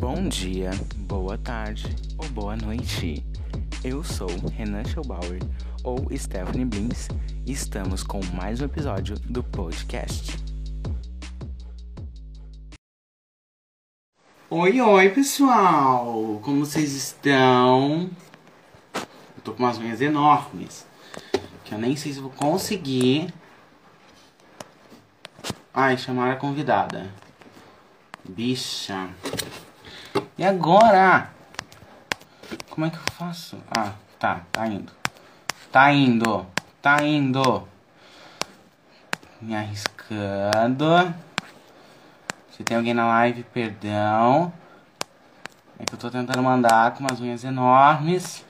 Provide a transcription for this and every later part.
Bom dia, boa tarde ou boa noite. Eu sou Renan Schellbauer ou Stephanie Blins e estamos com mais um episódio do podcast. Oi, oi, pessoal! Como vocês estão? Eu tô com umas unhas enormes que eu nem sei se vou conseguir. Ai, chamaram a convidada. Bicha. E agora? Como é que eu faço? Ah, tá, tá indo. Tá indo, tá indo. Me arriscando. Se tem alguém na live, perdão. É que eu tô tentando mandar com umas unhas enormes.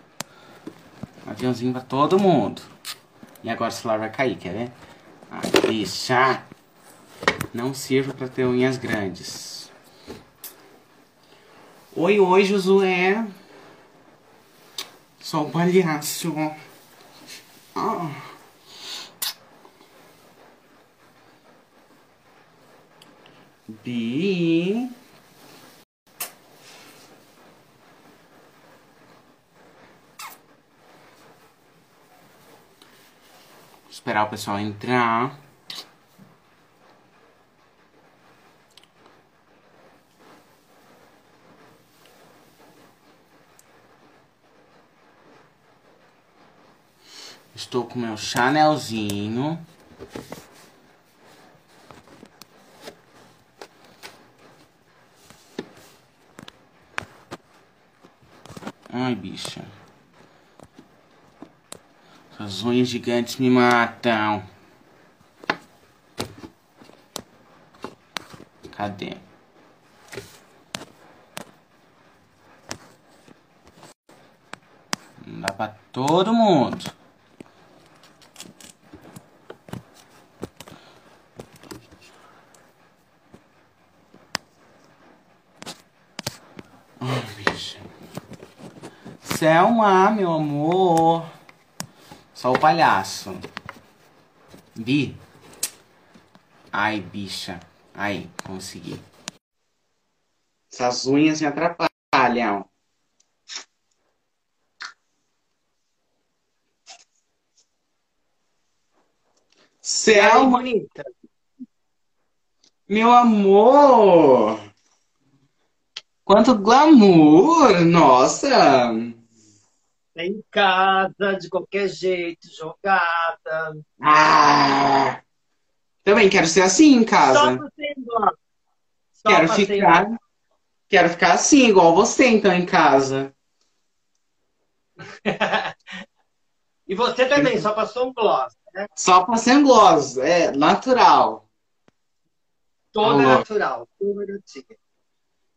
Um aviãozinho pra todo mundo. E agora o celular vai cair, quer ver? Ah, bicha. Não sirvo pra ter unhas grandes. Oi, oi, Josué. Sou um palhaço. Ah. Bi. Esperar o pessoal entrar. Estou com meu Chanelzinho. Ai, bicha. Essas unhas gigantes me matam. Cadê? Não dá pra todo mundo. Ai, bicha. Selma, meu amor. Só o palhaço. Bi. Ai, bicha. Aí, consegui. Essas unhas me atrapalham. Selma, bonita. meu amor. Quanto glamour. Nossa. Em casa, de qualquer jeito, jogada. Ah. Também quero ser assim em Só casa. igual. Só Quero ficar, quero ficar assim, igual você, então, em casa. E você também, só passou um gloss. Né? Só passando gloss, é natural. Toda Alô. natural. Toda gatinha.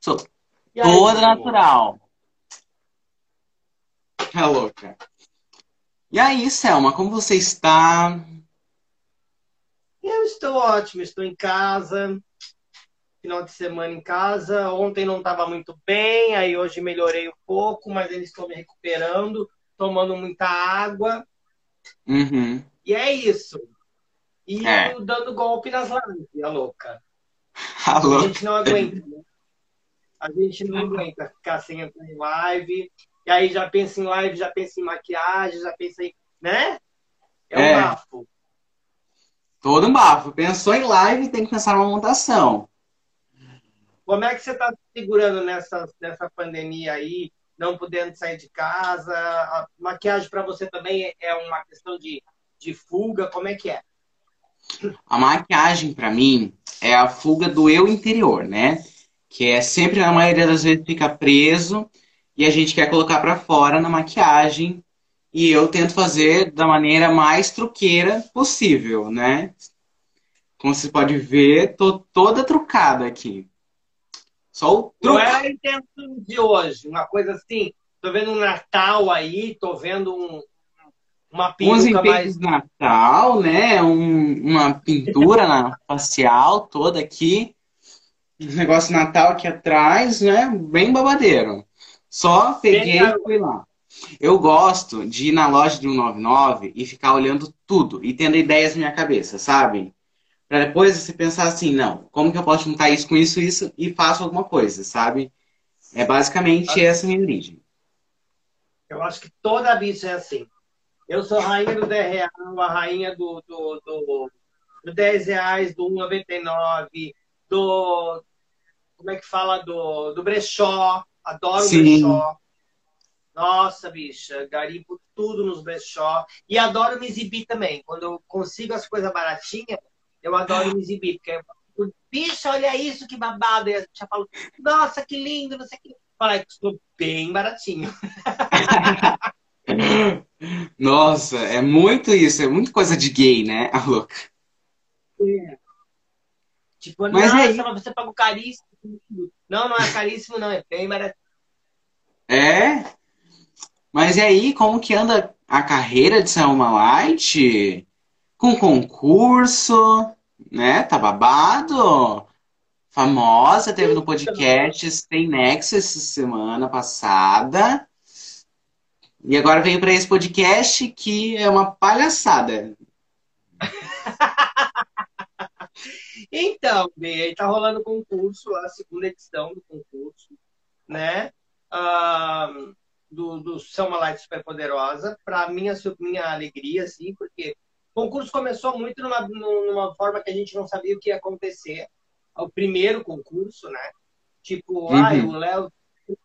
Sou toda natural. É louca. E aí, Selma, como você está? Eu estou ótimo, estou em casa. Final de semana em casa. Ontem não estava muito bem, aí hoje melhorei um pouco, mas ainda estou me recuperando, tomando muita água. Uhum. E é isso. E É. dando golpe nas lives, a louca. A Alô? gente não aguenta, né? A gente não aguenta ficar sem entrar em live. E aí já pensa em live, já pensa em maquiagem, já pensa em. Né? É um É. bafo. Todo um bafo. Pensou em live, tem que pensar numa montação. Como é que você está se segurando nessa, nessa pandemia aí, não podendo sair de casa? A maquiagem para você também é uma questão de, de fuga? Como é que é? A maquiagem, pra mim, é a fuga do eu interior, né? Que é sempre, na maioria das vezes, fica preso e a gente quer colocar pra fora na maquiagem. E eu tento fazer da maneira mais truqueira possível, né? Como você pode ver, tô toda trucada aqui. Só o truque. é a intenção de hoje? Uma coisa assim, tô vendo um Natal aí, tô vendo um, uma enfeites mais. de Natal, né? Um- uma pintura na facial toda aqui. Um negócio Natal aqui atrás, né? Bem babadeiro. Só peguei e fui lá. Eu gosto de ir na loja de 199 e ficar olhando tudo e tendo ideias na minha cabeça, sabe? Pra depois você pensar assim, não, como que eu posso juntar isso com isso, isso e faço alguma coisa, sabe? É basicamente essa a minha origem. Eu acho que toda bicha é assim. Eu sou rainha do 10 reais, a rainha do, do, do, do 10 reais, do 1,99, do. Como é que fala? Do, do brechó. Adoro Sim. brechó. Nossa, bicha, garimpo tudo nos brechó. E adoro me exibir também. Quando eu consigo as coisas baratinhas, eu adoro me exibir. Porque eu falo, bicha, olha isso, que babado. E a gente já fala, nossa, que lindo, não sei o que. Fala, estou bem baratinho. Nossa, é muito isso, é muito coisa de gay, né? A louca. Tipo, Mas nossa, aí- você pagou caríssimo. Não, não é caríssimo, não. É bem baratinho. É? Mas e aí, como que anda a carreira de Selma Light? Com concurso, né? Tá babado? Famosa, teve no podcast Tem Nexo essa semana passada. E agora veio para esse podcast que é uma palhaçada. Então, tá rolando o concurso, a segunda edição do concurso, né? Ah, do, do Selma Light Super Poderosa, para minha, minha alegria, assim, porque o concurso começou muito numa, numa forma que a gente não sabia o que ia acontecer. O primeiro concurso, né? Tipo, Uhum. ah, o Léo,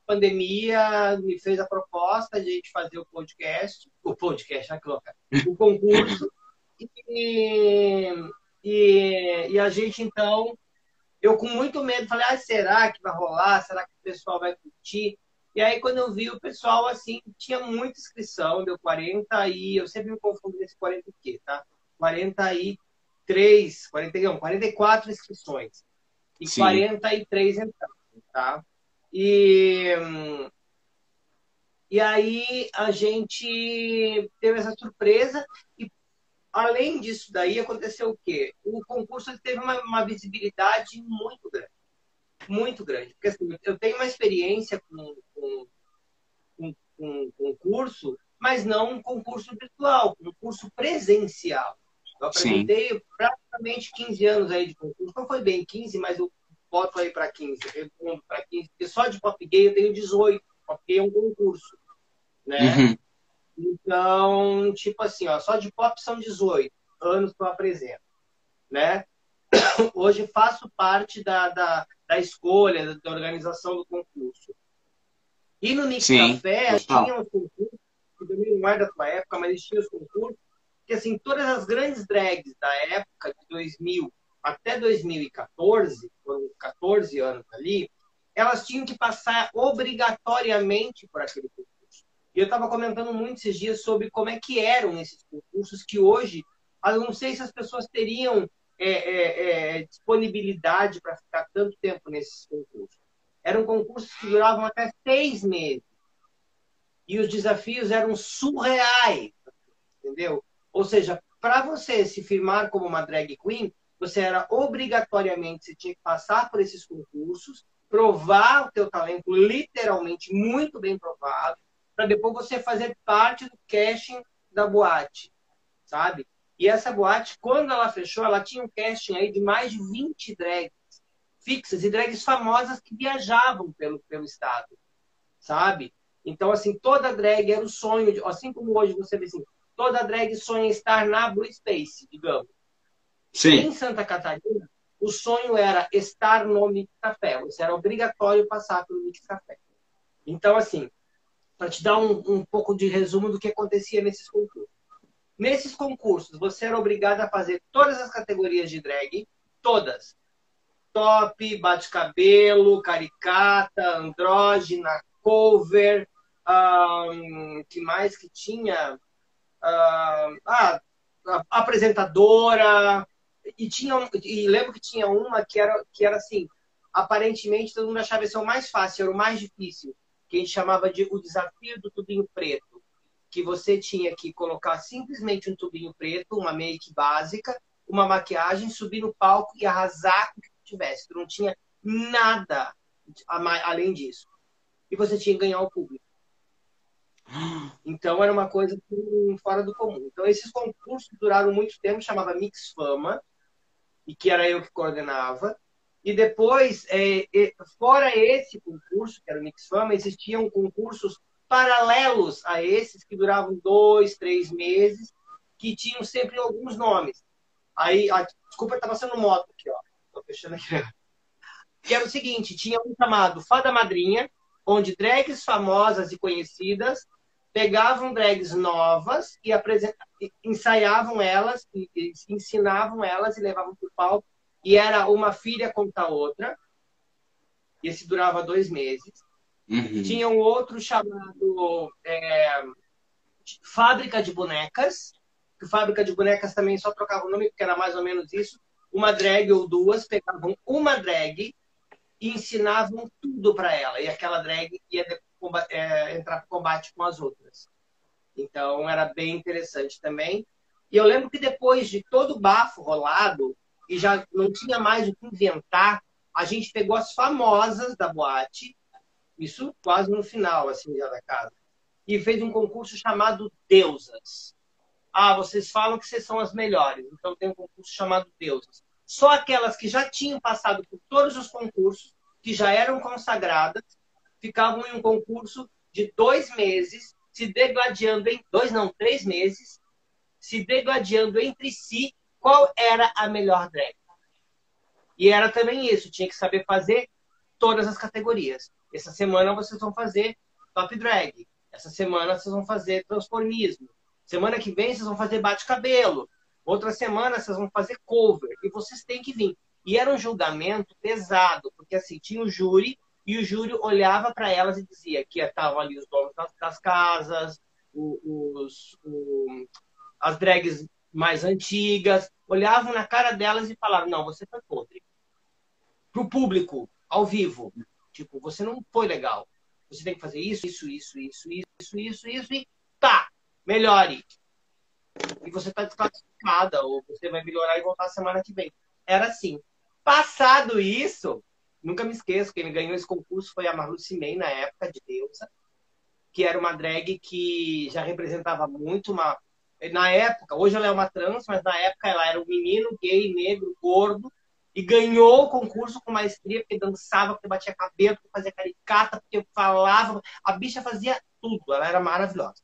pandemia, me fez a proposta de a gente fazer o podcast, o podcast, ah, que louca, o concurso, e, e, e a gente, então, eu com muito medo, falei, ah, será que vai rolar? Será que o pessoal vai curtir? E aí, quando eu vi o pessoal, assim, tinha muita inscrição, deu 40 e... Eu sempre me confundo nesse 40 o quê, tá? 43, 41, 44 inscrições. E Sim. 43 entraram, tá? E... E aí, a gente teve essa surpresa e além disso daí, aconteceu o quê? O concurso teve uma, uma visibilidade muito grande. Muito grande. Porque assim, eu tenho uma experiência com, com, com, com concurso, mas não um concurso virtual, um concurso presencial. Eu Sim. apresentei praticamente 15 anos aí de concurso. Não foi bem 15, mas eu boto aí para 15, redondo para 15, porque só de pop gay eu tenho 18. Pop gay é um concurso. Né? Uhum. Então, tipo assim, ó, só de pop são 18 anos que eu apresento, né? Hoje faço parte da, da, da escolha, da organização do concurso. E no Mix Sim, Café total. tinha os concursos, que também não é da tua época, mas tinha os concursos, que assim, todas as grandes drags da época, de 2000 até 2014, foram 14 anos ali, elas tinham que passar obrigatoriamente por aquele concurso. E eu estava comentando muito esses dias sobre como é que eram esses concursos, que hoje, eu não sei se as pessoas teriam é, é, é, disponibilidade para ficar tanto tempo nesses concursos. Eram concursos que duravam até seis meses. E os desafios eram surreais, entendeu? Ou seja, para você se firmar como uma drag queen, você era obrigatoriamente, você tinha que passar por esses concursos, provar o teu talento, literalmente muito bem provado, para depois você fazer parte do casting da boate, sabe? E essa boate, quando ela fechou, ela tinha um casting aí de mais de 20 drags fixas e drags famosas que viajavam pelo, pelo estado, sabe? Então, assim, toda drag era o sonho, de, assim como hoje você vê assim, toda drag sonha estar na Blue Space, digamos. Sim. Em Santa Catarina, o sonho era estar no Mix Café. Você era obrigatório passar pelo Mix Café. Então, assim, para te dar um, um, pouco de resumo do que acontecia nesses concursos. Nesses concursos, você era obrigado a fazer todas as categorias de drag, todas. Top, bate-cabelo, caricata, andrógina, cover, um, que mais que tinha? Ah, apresentadora, e tinha e lembro que tinha uma que era que era assim aparentemente todo mundo achava esse o mais fácil era o mais difícil que a gente chamava de o desafio do tubinho preto que você tinha que colocar simplesmente um tubinho preto uma make básica uma maquiagem subir no palco e arrasar com o que tivesse não tinha nada além disso e você tinha que ganhar o público então era uma coisa fora do comum. Então esses concursos duraram muito tempo, chamava Mix Fama, e que era eu que coordenava. E depois, é, é, fora esse concurso, que era o Mix Fama, existiam concursos paralelos a esses, que duravam dois, três meses, que tinham sempre alguns nomes. Aí, a, desculpa, tá passando moto aqui, ó. Tô fechando aqui. Que era o seguinte, tinha um chamado Fada Madrinha, onde drags famosas e conhecidas pegavam drags novas e ensaiavam elas, e, e ensinavam elas e levavam para o palco. E era uma filha contra a outra. E esse durava dois meses. Uhum. Tinha um outro chamado é, Fábrica de Bonecas. Que Fábrica de Bonecas também só trocava o nome, porque era mais ou menos isso. Uma drag ou duas pegavam uma drag e ensinavam tudo para ela. E aquela drag ia é, entrar para combate com as outras. Então era bem interessante também. E eu lembro que depois de todo o bafo rolado, e já não tinha mais o que inventar, a gente pegou as famosas da boate, isso quase no final, assim, já da casa, e fez um concurso chamado Deusas. Ah, vocês falam que vocês são as melhores, então tem um concurso chamado Deusas. Só aquelas que já tinham passado por todos os concursos, que já eram consagradas, ficavam em um concurso de dois meses, se degladiando em dois, não, três meses, se degladiando entre si qual era a melhor drag. E era também isso, tinha que saber fazer todas as categorias. Essa semana vocês vão fazer top drag. Essa semana vocês vão fazer transformismo. Semana que vem vocês vão fazer bate-cabelo. Outra semana vocês vão fazer cover. E vocês têm que vir. E era um julgamento pesado, porque assim, tinha o júri, e o júri olhava para elas e dizia que estavam ali os donos das, das casas, os, os, as drags mais antigas, olhavam na cara delas e falavam: não, você foi podre. Para o público, ao vivo, tipo, você não foi legal. Você tem que fazer isso, isso, isso, isso, isso, isso, isso, e tá, melhore. E você está desclassificada, ou você vai melhorar e voltar semana que vem. Era assim. Passado isso, nunca me esqueço, quem ganhou esse concurso foi a Maru Cimei, na época de Deusa, que era uma drag que já representava muito uma. Na época, hoje ela é uma trans, mas na época ela era um menino gay, negro, gordo, e ganhou o concurso com maestria, porque dançava, porque batia cabelo, porque fazia caricata, porque falava. A bicha fazia tudo, ela era maravilhosa.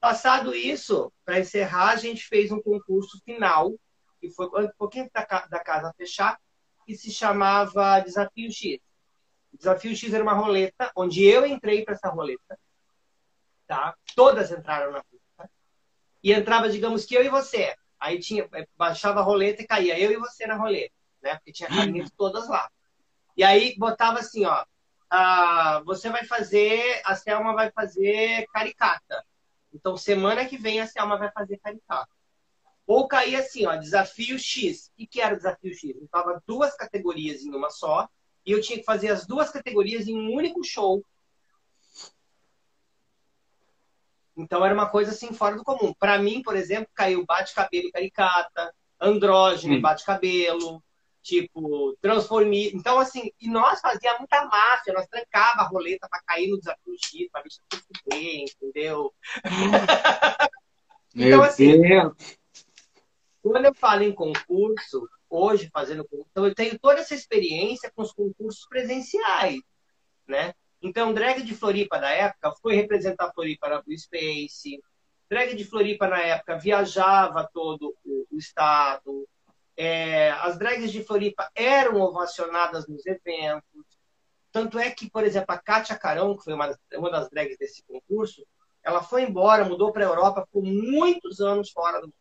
Passado isso, para encerrar, a gente fez um concurso final que foi um pouquinho da, casa fechar, que se chamava Desafio X. O Desafio X era uma roleta, onde eu entrei para essa roleta. Tá? Todas entraram na roleta. E entrava, digamos que eu e você. Aí tinha, eh, baixava a roleta e caía eu e você na roleta, né? Porque tinha carinhas todas lá. E aí botava assim, ó. Ah, você vai fazer, a Selma vai fazer caricata. Então, semana que vem a Selma vai fazer caricata. Ou caía assim, ó, desafio X. O que era o desafio X? Eu tava duas categorias em uma só, e eu tinha que fazer as duas categorias em um único show. Então era uma coisa assim fora do comum. Para mim, por exemplo, caiu bate-cabelo e caricata, andrógeno e bate-cabelo, tipo, transformismo. Então, assim, e nós fazíamos muita máfia, nós trancava a roleta para cair no desafio X, pra bicha se fuder, entendeu? então, assim, Deus. Quando eu falo em concurso, hoje fazendo concurso, então eu tenho toda essa experiência com os concursos presenciais, né? Então, drag de Floripa da época foi representar Floripa na Blue Space. Drag de Floripa na época viajava todo o, o estado. É, as drags de Floripa eram ovacionadas nos eventos. Tanto é que, por exemplo, a Kátia Carão, que foi uma, uma das drags desse concurso, ela foi embora, mudou para a Europa, ficou muitos anos fora do,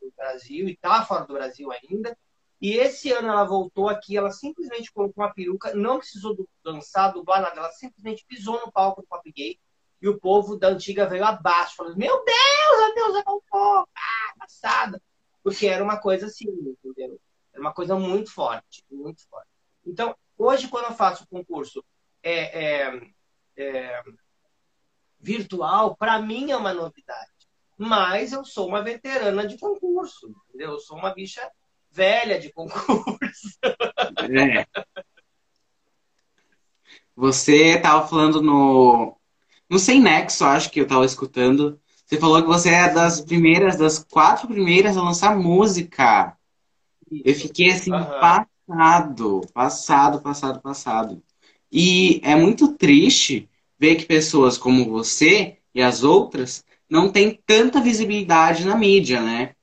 do Brasil e está fora do Brasil ainda. E esse ano ela voltou aqui, ela simplesmente colocou uma peruca, não precisou dançar, dublar nada, ela simplesmente pisou no palco do Pop Gay e o povo da antiga veio abaixo, falando: Meu Deus, a deusa voltou, ah, passada. Porque era uma coisa assim, entendeu? Era uma coisa muito forte, muito forte. Então, hoje, quando eu faço concurso é, é, é virtual, para mim é uma novidade mas eu sou uma veterana de concurso, entendeu? Eu sou uma bicha velha de concurso. É. Você estava falando no no Sem Nexo, acho que eu estava escutando. Você falou que você é das primeiras, das quatro primeiras a lançar música. Eu fiquei assim uhum. Passado, passado, passado, passado. E é muito triste ver que pessoas como você e as outras não têm tanta visibilidade na mídia, né?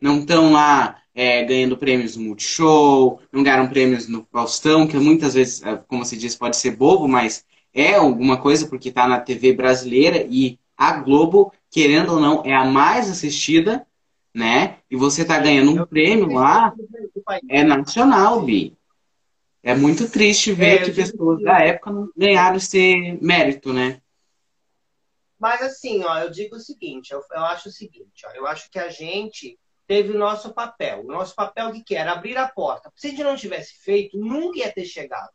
Não estão lá é, ganhando prêmios no Multishow, não ganharam prêmios no Faustão, que muitas vezes, é, como se diz, pode ser bobo, mas é alguma coisa porque está na TV brasileira e a Globo, querendo ou não, é a mais assistida, né? E você está ganhando um prêmio lá, é nacional, Bi. É muito triste ver é, que pessoas da época não ganharam esse mérito, né? Mas assim, ó, eu digo o seguinte, eu, eu acho o seguinte, ó, eu acho que a gente teve o nosso papel. O nosso papel de que era abrir a porta. Se a gente não tivesse feito, nunca ia ter chegado.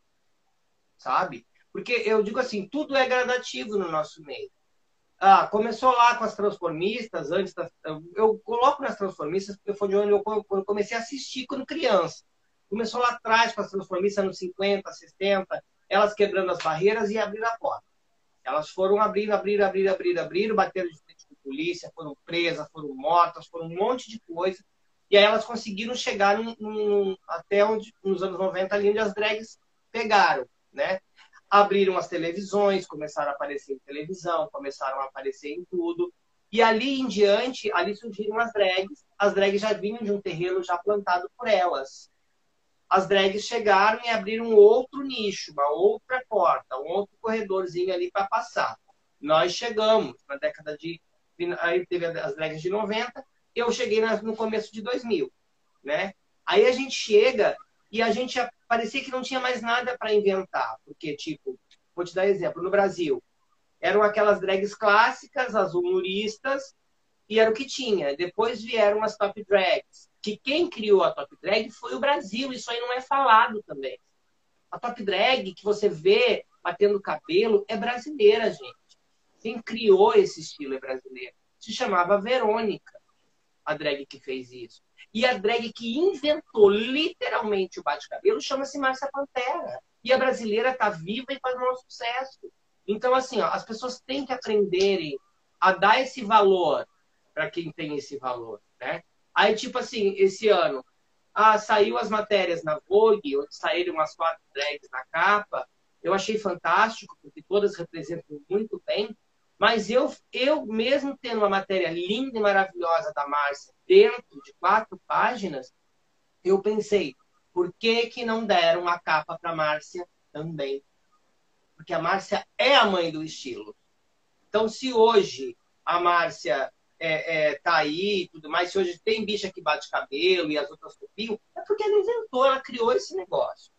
Sabe? Porque eu digo assim, tudo é gradativo no nosso meio. Ah, começou lá com as transformistas, antes das, eu coloco nas transformistas porque foi de onde eu comecei a assistir quando criança. Começou lá atrás com as transformistas nos 50, 60, elas quebrando as barreiras e abrindo a porta. Elas foram abrindo, abrindo, abrindo, abrindo, abrindo, bateram de polícia, foram presas, foram mortas, foram um monte de coisa. E aí elas conseguiram chegar num, num, até onde, nos anos 90, ali onde as drags pegaram, né? abriram as televisões, começaram a aparecer em televisão, começaram a aparecer em tudo. E ali em diante, ali surgiram as drags. As drags já vinham de um terreno já plantado por elas. As drags chegaram e abriram outro nicho, uma outra porta, um outro corredorzinho ali para passar. Nós chegamos na década de. Aí teve as drags de 90, eu cheguei no começo de 2000, né? Aí a gente chega e a gente parecia que não tinha mais nada para inventar. Porque, tipo, vou te dar exemplo, no Brasil, eram aquelas drags clássicas, as humoristas, e era o que tinha. Depois vieram as top drags, que quem criou a top drag foi o Brasil, isso aí não é falado também. A top drag que você vê batendo cabelo é brasileira, gente. Quem criou esse estilo é brasileiro. Se chamava Verônica, a drag que fez isso. E a drag que inventou literalmente o bate-cabelo chama-se Márcia Pantera. E a brasileira tá viva e faz um sucesso. Então, assim, ó, as pessoas têm que aprenderem a dar esse valor para quem tem esse valor, né? Aí, tipo assim, esse ano, ah, saiu as matérias na Vogue, onde saíram umas quatro drags na capa. Eu achei fantástico, porque todas representam muito bem. Mas eu, eu mesmo tendo uma matéria linda e maravilhosa da Márcia dentro de quatro páginas, eu pensei, por que, que não deram a capa para Márcia também? Porque a Márcia é a mãe do estilo. Então, se hoje a Márcia é, é, tá aí e tudo mais, se hoje tem bicha que bate cabelo e as outras copiam, é porque ela inventou, ela criou esse negócio.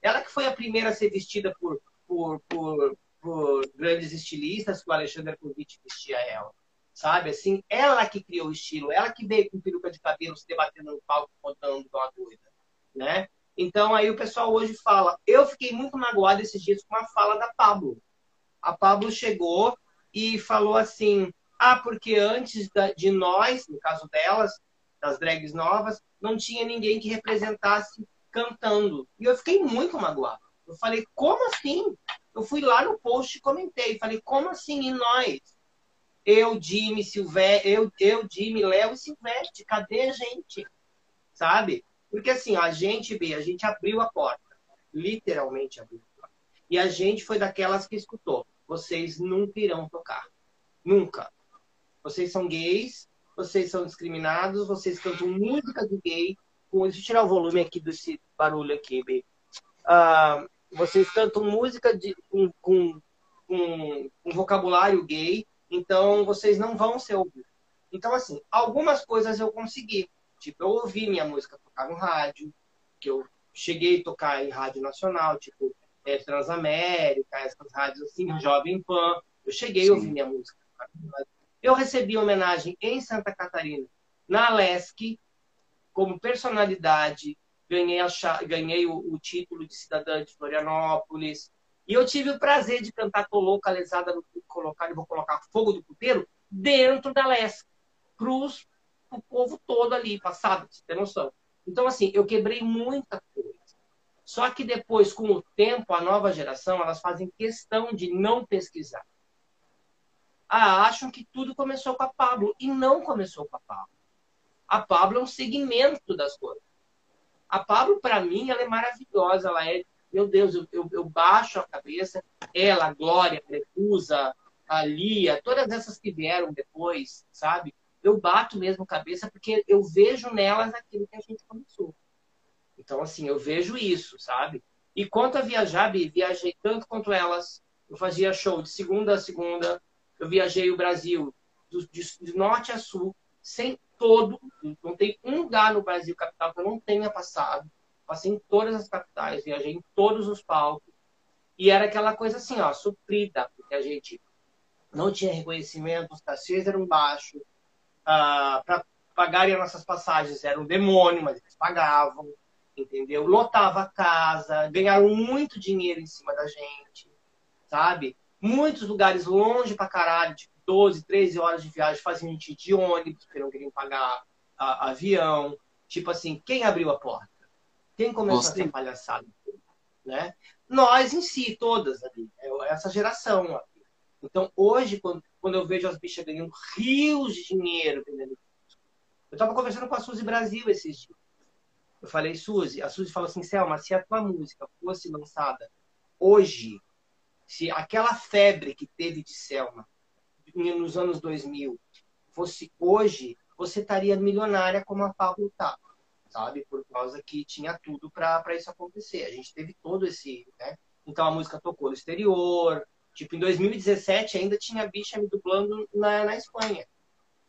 Ela que foi a primeira a ser vestida por, por, por por grandes estilistas que o Alexandre Kovic vestia ela. Sabe? Assim, ela que criou o estilo, ela que veio com peruca de cabelo se debatendo no palco, contando uma doida. Né? Então, aí o pessoal hoje fala. Eu fiquei muito magoado esses dias com uma fala da Pablo. A Pablo chegou e falou assim: ah, porque antes de nós, no caso delas, das drags novas, não tinha ninguém que representasse cantando. E eu fiquei muito magoado. Eu falei, como assim? Eu fui lá no post e comentei. Falei, como assim? E nós? Eu, Jimmy, Silvestre, eu, eu, Jimmy, Léo e Silvestre, cadê a gente? Sabe? Porque assim, a gente, B, a gente abriu a porta. Literalmente abriu a porta. E a gente foi daquelas que escutou. Vocês nunca irão tocar. Nunca. Vocês são gays, vocês são discriminados, vocês cantam música de gay. Deixa eu tirar o volume aqui desse barulho aqui, B. Uh, vocês cantam música de, com, com, com um vocabulário gay, então vocês não vão ser ouvidos. Então, assim, algumas coisas eu consegui. Tipo, eu ouvi minha música tocar no rádio, que eu cheguei a tocar em rádio nacional, tipo, é, Transamérica, essas rádios assim, Jovem Pan. Eu cheguei Sim. a ouvir minha música. Eu recebi homenagem em Santa Catarina, na Alesc, como personalidade ganhei, a, ganhei o, o, título de cidadã de Florianópolis. E eu tive o prazer de cantar Tô localizada no colocar vou colocar fogo do puteiro dentro da Leste. Cruz, o povo todo ali, passado, você tem noção. Então, assim, eu quebrei muita coisa. Só que depois, com o tempo, a nova geração, elas fazem questão de não pesquisar. Ah, acham que tudo começou com a Pablo. E não começou com a Pablo. A Pablo é um segmento das coisas. A Pablo, para mim, ela é maravilhosa. Ela é, meu Deus, eu, eu, eu baixo a cabeça. Ela, a Glória, a Recusa, a Lia, todas essas que vieram depois, sabe? Eu bato mesmo a cabeça porque eu vejo nelas aquilo que a gente começou. Então, assim, eu vejo isso, sabe? E quanto a viajar, Bi, viajei tanto quanto elas. Eu fazia show de segunda a segunda. Eu viajei o Brasil de, de norte a sul, sem todo. Não tem um lugar no Brasil capital que eu não tenha passado. Passei em todas as capitais, viajei em todos os palcos. E era aquela coisa assim, ó, suprida, porque a gente não tinha reconhecimento, os cachês eram baixos. Ah, Para pagarem as nossas passagens era um demônio, mas eles pagavam, entendeu? Lotava a casa, ganharam muito dinheiro em cima da gente, sabe? Muitos lugares longe pra caralho, tipo 12, 13 horas de viagem, a gente de ônibus, porque não queriam pagar a, avião. Tipo assim, quem abriu a porta? Quem começou Você. a ser palhaçada? Né? Nós em si, todas ali, é essa geração. Então, hoje, quando, quando eu vejo as bichas ganhando rios de dinheiro vendendo eu estava conversando com a Suzy Brasil esses dias. Eu falei, Suzy, a Suzy falou assim, Selma, se a tua música fosse lançada hoje, se aquela febre que teve de Selma nos anos 2000 fosse hoje, você estaria milionária como a Pablo tá, sabe? Por causa que tinha tudo para isso acontecer. A gente teve todo esse, né? Então a música tocou no exterior. Tipo, em 2017 ainda tinha bicha me dublando na, na Espanha,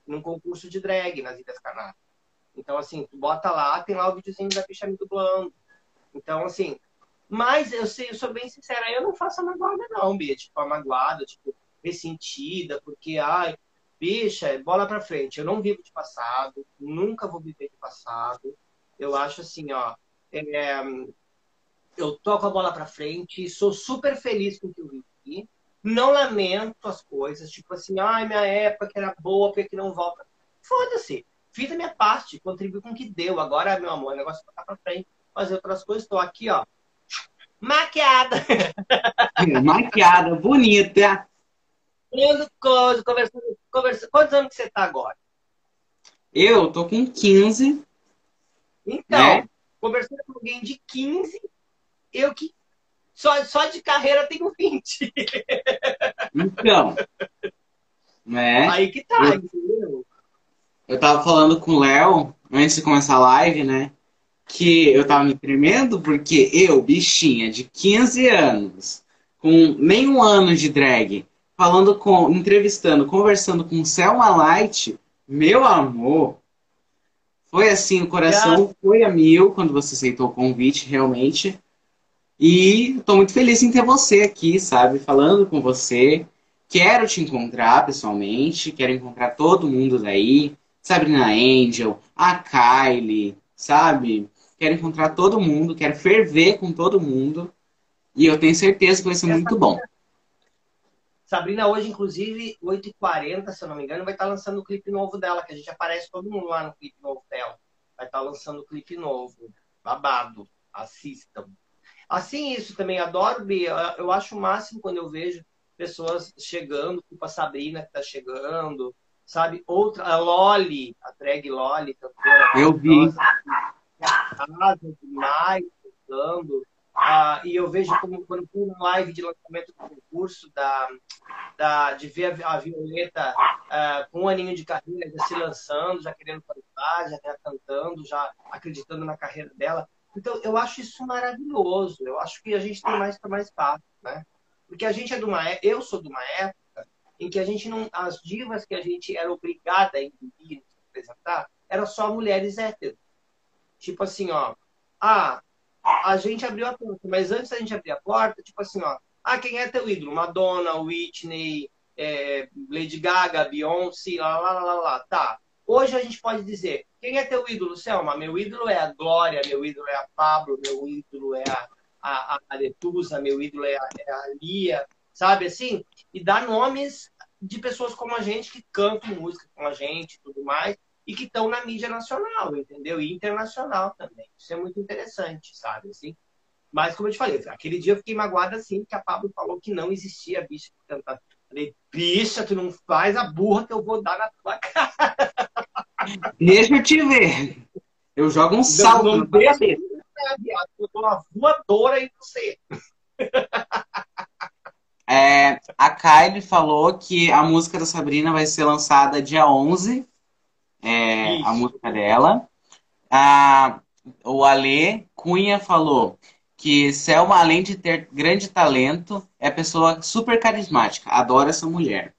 num concurso de drag nas Ilhas Canárias. Então, assim, tu bota lá, tem lá o videozinho da bicha me dublando. Então, assim, mas eu sei, eu sou bem sincera, eu não faço a magoada, não, Bia. Tipo, a magoada, tipo, ressentida, porque, ai, bicha, bola pra frente. Eu não vivo de passado, nunca vou viver de passado. Eu acho assim, ó, é, eu toco a bola pra frente, sou super feliz com o que eu vivi. Não lamento as coisas, tipo assim, ai, minha época era boa, porque que não volta. Foda-se. Fiz a minha parte, contribuí com o que deu. Agora, meu amor, o negócio é tocar pra frente, fazer outras coisas. Estou aqui, ó, maquiada. maquiada, bonita. Indo coisa, conversando, conversando. Quantos anos que você tá agora? Eu tô com 15. Então, né? conversando com alguém de 15, eu que só, só de carreira tenho 20. Então. Né? Aí que tá, eu, entendeu? Eu tava falando com o Léo, antes de começar a live, né? Que eu tava me tremendo porque eu, bichinha de 15 anos, com nem um ano de drag, falando com, entrevistando, conversando com Selma Light, meu amor, foi assim, o coração foi a mil quando você aceitou o convite, realmente. E estou muito feliz em ter você aqui, sabe, falando com você. Quero te encontrar pessoalmente, quero encontrar todo mundo daí, Sabrina Angel, a Kylie, sabe? Quero encontrar todo mundo, quero ferver com todo mundo. E eu tenho certeza que vai ser muito bom. Sabrina hoje, inclusive, 8h40, se eu não me engano, vai estar lançando o clipe novo dela, que a gente aparece todo mundo lá no clipe novo dela. Vai estar lançando o clipe novo. Babado. Assistam. Assim, isso também adoro, Bia. Eu acho o máximo quando eu vejo pessoas chegando, tipo a Sabrina que tá chegando, sabe? Outra, a Loli, a drag Loli, cantora. Eu vi. Demais, cantando. Ah, e eu vejo como quando fui no live de lançamento do concurso da, da, de ver a, a Violeta ah, com um aninho de carreira, já se lançando, já querendo cantar, já cantando, já acreditando na carreira dela. Então, eu acho isso maravilhoso. Eu acho que a gente tem mais para mais fácil, né? Porque a gente é de uma é, eu sou de uma época em que a gente não as divas que a gente era obrigada a engolir, apresentar, eram só mulheres héteros. Tipo assim, ó, ah, a gente abriu a porta. Mas antes da gente abrir a porta, tipo assim, ó. Ah, quem é teu ídolo? Madonna, Whitney, é, Lady Gaga, Beyoncé, lá, lá, lá, lá. Tá. Hoje a gente pode dizer, quem é teu ídolo, Selma? Meu ídolo é a Glória, meu ídolo é a Pablo, meu ídolo é a, a, a Letusa, meu ídolo é a, é a Lia, sabe assim? E dá nomes de pessoas como a gente que cantam música com a gente e tudo mais e que estão na mídia nacional, entendeu? E internacional também. Isso é muito interessante, sabe? Assim, mas, como eu te falei, aquele dia eu fiquei magoada assim, que a Pablo falou que não existia bicha que cantava. Falei, bicha, tu não faz a burra que eu vou dar na tua cara. Deixa eu te ver. Eu jogo um salto deixa, viado. Eu dou uma voadora em você. É, a Kylie falou que a música da Sabrina vai ser lançada dia 11. É, a música dela. A, o Ale Cunha falou que Selma, além de ter grande talento, é pessoa super carismática. Adoro essa mulher.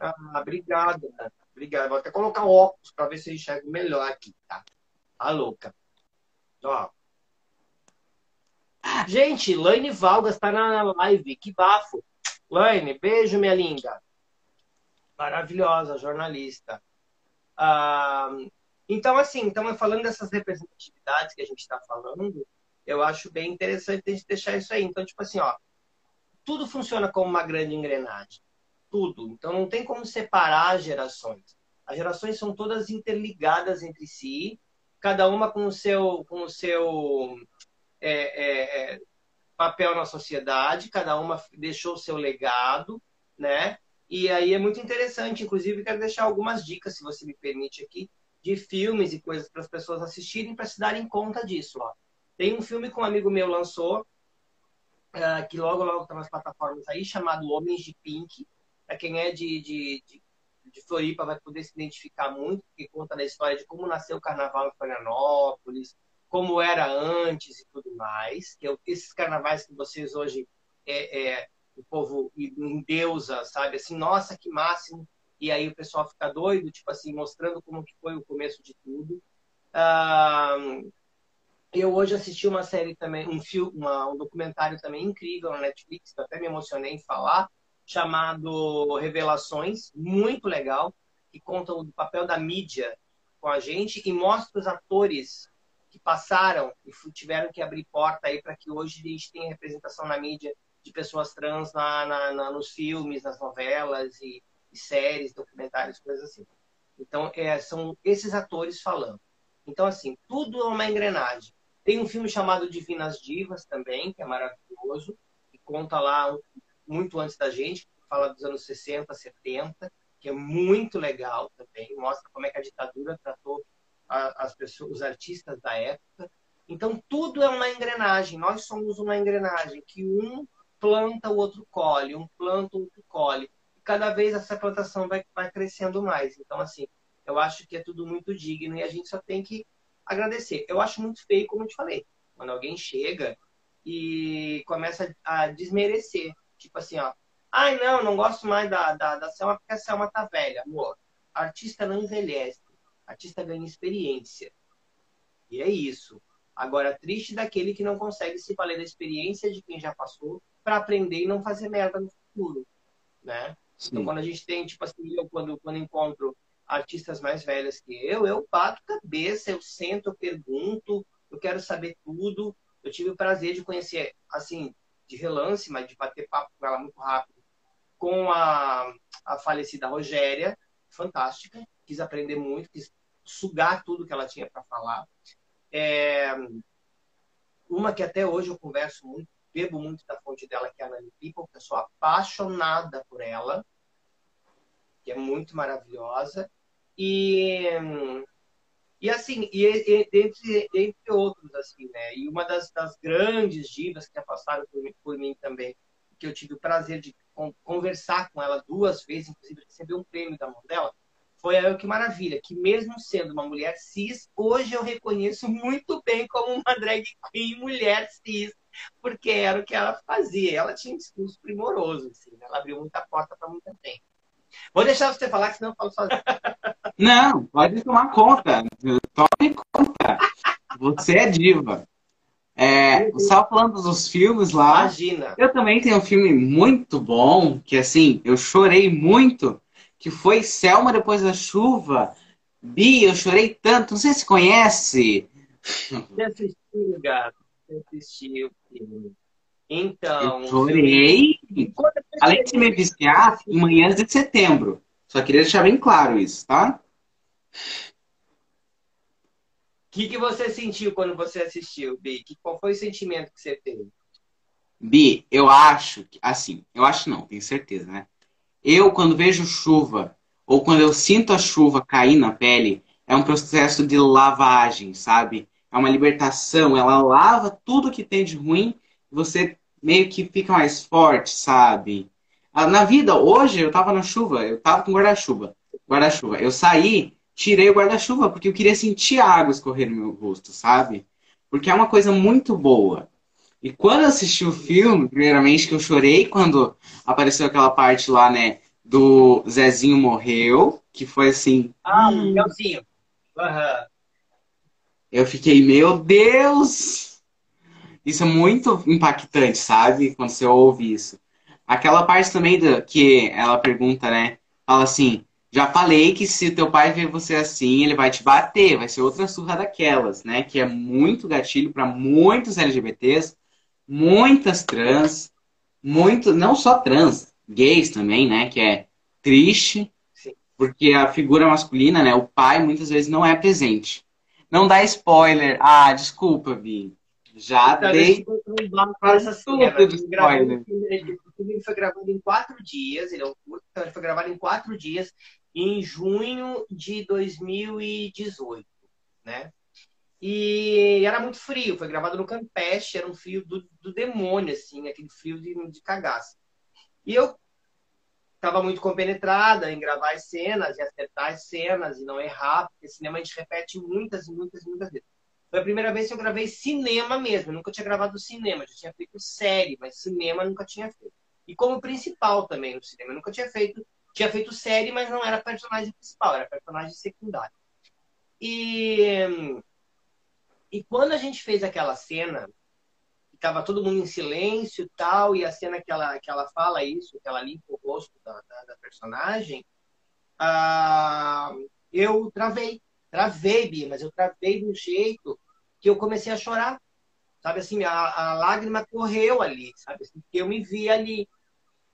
Ah, obrigado. Obrigado. Vou até colocar óculos para ver se eu enxergo melhor aqui, tá? A louca. Ó. Gente, Laine Valgas está na live. Que bafo. Laine, beijo, minha linda. Maravilhosa, jornalista. Então, assim, estamos falando dessas representatividades que a gente está falando. Eu acho bem interessante a gente deixar isso aí. Então, tipo assim, ó, tudo funciona como uma grande engrenagem. Tudo. Então, não tem como separar as gerações. As gerações são todas interligadas entre si, cada uma com o seu, com o seu é, é, é, papel na sociedade, cada uma deixou o seu legado, né? E aí é muito interessante, inclusive quero deixar algumas dicas, se você me permite aqui, de filmes e coisas para as pessoas assistirem para se darem conta disso. Ó. Tem um filme que um amigo meu lançou, uh, que logo logo está nas plataformas aí, chamado Homens de Pink. Para quem é de, de, de, de, Floripa vai poder se identificar muito, porque conta da história de como nasceu o carnaval em Florianópolis, como era antes e tudo mais. Que é esses carnavais que vocês hoje é, é o povo endeusa, sabe? Assim, nossa, que máximo. E aí o pessoal fica doido, tipo assim, mostrando como que foi o começo de tudo. Uh, eu hoje assisti uma série também, um filme, uma, um documentário também incrível na Netflix, que até me emocionei em falar, chamado Revelações, muito legal, que conta o papel da mídia com a gente e mostra os atores que passaram e tiveram que abrir porta aí para que hoje a gente tenha representação na mídia de pessoas trans na, na, na nos filmes, nas novelas e, e, séries, documentários, coisas assim. Então, é, são esses atores falando. Então, assim, tudo é uma engrenagem. Tem um filme chamado Divinas Divas também, que é maravilhoso, que conta lá muito antes da gente, fala dos anos 60, 70, que é muito legal também, mostra como é que a ditadura tratou as pessoas, os artistas da época. Então, tudo é uma engrenagem. Nós somos uma engrenagem que um planta, o outro colhe, um planta, o outro colhe. E cada vez essa plantação vai, vai crescendo mais. Então, assim, eu acho que é tudo muito digno e a gente só tem que agradecer. Eu acho muito feio, como eu te falei, quando alguém chega e começa a desmerecer. Tipo assim, ó, ai não, não gosto mais da, da, da Selma porque a Selma tá velha. Amor, artista não envelhece, artista ganha experiência. E é isso. Agora, triste daquele que não consegue se valer da experiência de quem já passou para aprender e não fazer merda no futuro, né? Sim. Então, quando a gente tem, tipo assim, eu quando, quando encontro artistas mais velhas que eu, eu bato cabeça, eu sento, eu pergunto, eu quero saber tudo. Eu tive o prazer de conhecer, assim, de relance, mas de bater papo com ela muito rápido, com a, a falecida Rogéria, fantástica, quis aprender muito, quis sugar tudo que ela tinha para falar. É, uma que até hoje eu converso muito, bebo muito da fonte dela, que é a Nani People, que eu sou apaixonada por ela, que é muito maravilhosa. E, e assim, e, e, entre, entre outros, assim, né? E uma das, das grandes divas que passaram por mim, por mim também, que eu tive o prazer de conversar com ela duas vezes, inclusive receber um prêmio da mão dela, foi a Eu Que Maravilha, que mesmo sendo uma mulher cis, hoje eu reconheço muito bem como uma drag queen mulher cis, porque era o que ela fazia. Ela tinha um discurso primoroso, assim, né? ela abriu muita porta para muita gente. Vou deixar você falar, que senão eu falo sozinho. Não, pode tomar conta. Tome conta. Você é diva. É, você estava falando dos filmes lá. Imagina. Eu também tenho um filme muito bom, que assim, eu chorei muito, que foi Selma Depois da Chuva. Bi, eu chorei tanto. Não sei se conhece. Você assistiu, gato? Você assistiu. Então. Eu chorei. Além de me viciar, em manhãs de setembro. Só queria deixar bem claro isso, tá? O que, que você sentiu quando você assistiu, Bi? Qual foi o sentimento que você teve? Bi, eu acho que, assim, eu acho não, tenho certeza, né? Eu, quando vejo chuva, ou quando eu sinto a chuva cair na pele, é um processo de lavagem, sabe? é uma libertação, ela lava tudo que tem de ruim, você meio que fica mais forte, sabe? Ah, na vida, hoje, eu tava na chuva, eu tava com guarda-chuva. Guarda-chuva. Eu saí, tirei o guarda-chuva, porque eu queria sentir a água escorrer no meu rosto, sabe? Porque é uma coisa muito boa. E quando eu assisti o filme, primeiramente que eu chorei quando apareceu aquela parte lá, né, do Zezinho morreu, que foi assim. Ah, o Miguelzinho. Uhum. Eu fiquei, meu Deus! Isso é muito impactante, sabe? Quando você ouve isso. Aquela parte também do, que ela pergunta, né? Fala assim: já falei que se teu pai ver você assim, ele vai te bater, vai ser outra surra daquelas, né? Que é muito gatilho para muitos LGBTs, muitas trans, muito, não só trans, gays também, né? Que é triste, porque a figura masculina, né? O pai muitas vezes não é presente. Não dá spoiler. Ah, desculpa, Vi. Já então, dei essa cena. De spoiler. O filme foi gravado em quatro dias. Ele é um curto, então ele foi gravado em quatro dias em junho de 2018, né? E era muito frio, foi gravado no Campeche, era um frio do, do demônio, assim, aquele frio de, de cagaço. E eu estava muito compenetrada em gravar as cenas e acertar as cenas e não errar, porque cinema a gente repete muitas muitas muitas vezes. Foi a primeira vez que eu gravei cinema mesmo, eu nunca tinha gravado cinema, já tinha feito série, mas cinema nunca tinha feito. E como principal também no cinema, eu nunca tinha feito, tinha feito série, mas não era personagem principal, era personagem secundário. E e quando a gente fez aquela cena, tava todo mundo em silêncio e tal, e a cena que ela, que ela fala isso, que ela limpa o rosto da, da, da personagem, ah, eu travei. Travei, Bia, mas eu travei de um jeito que eu comecei a chorar. Sabe assim, a, a lágrima correu ali, sabe assim, eu me vi ali.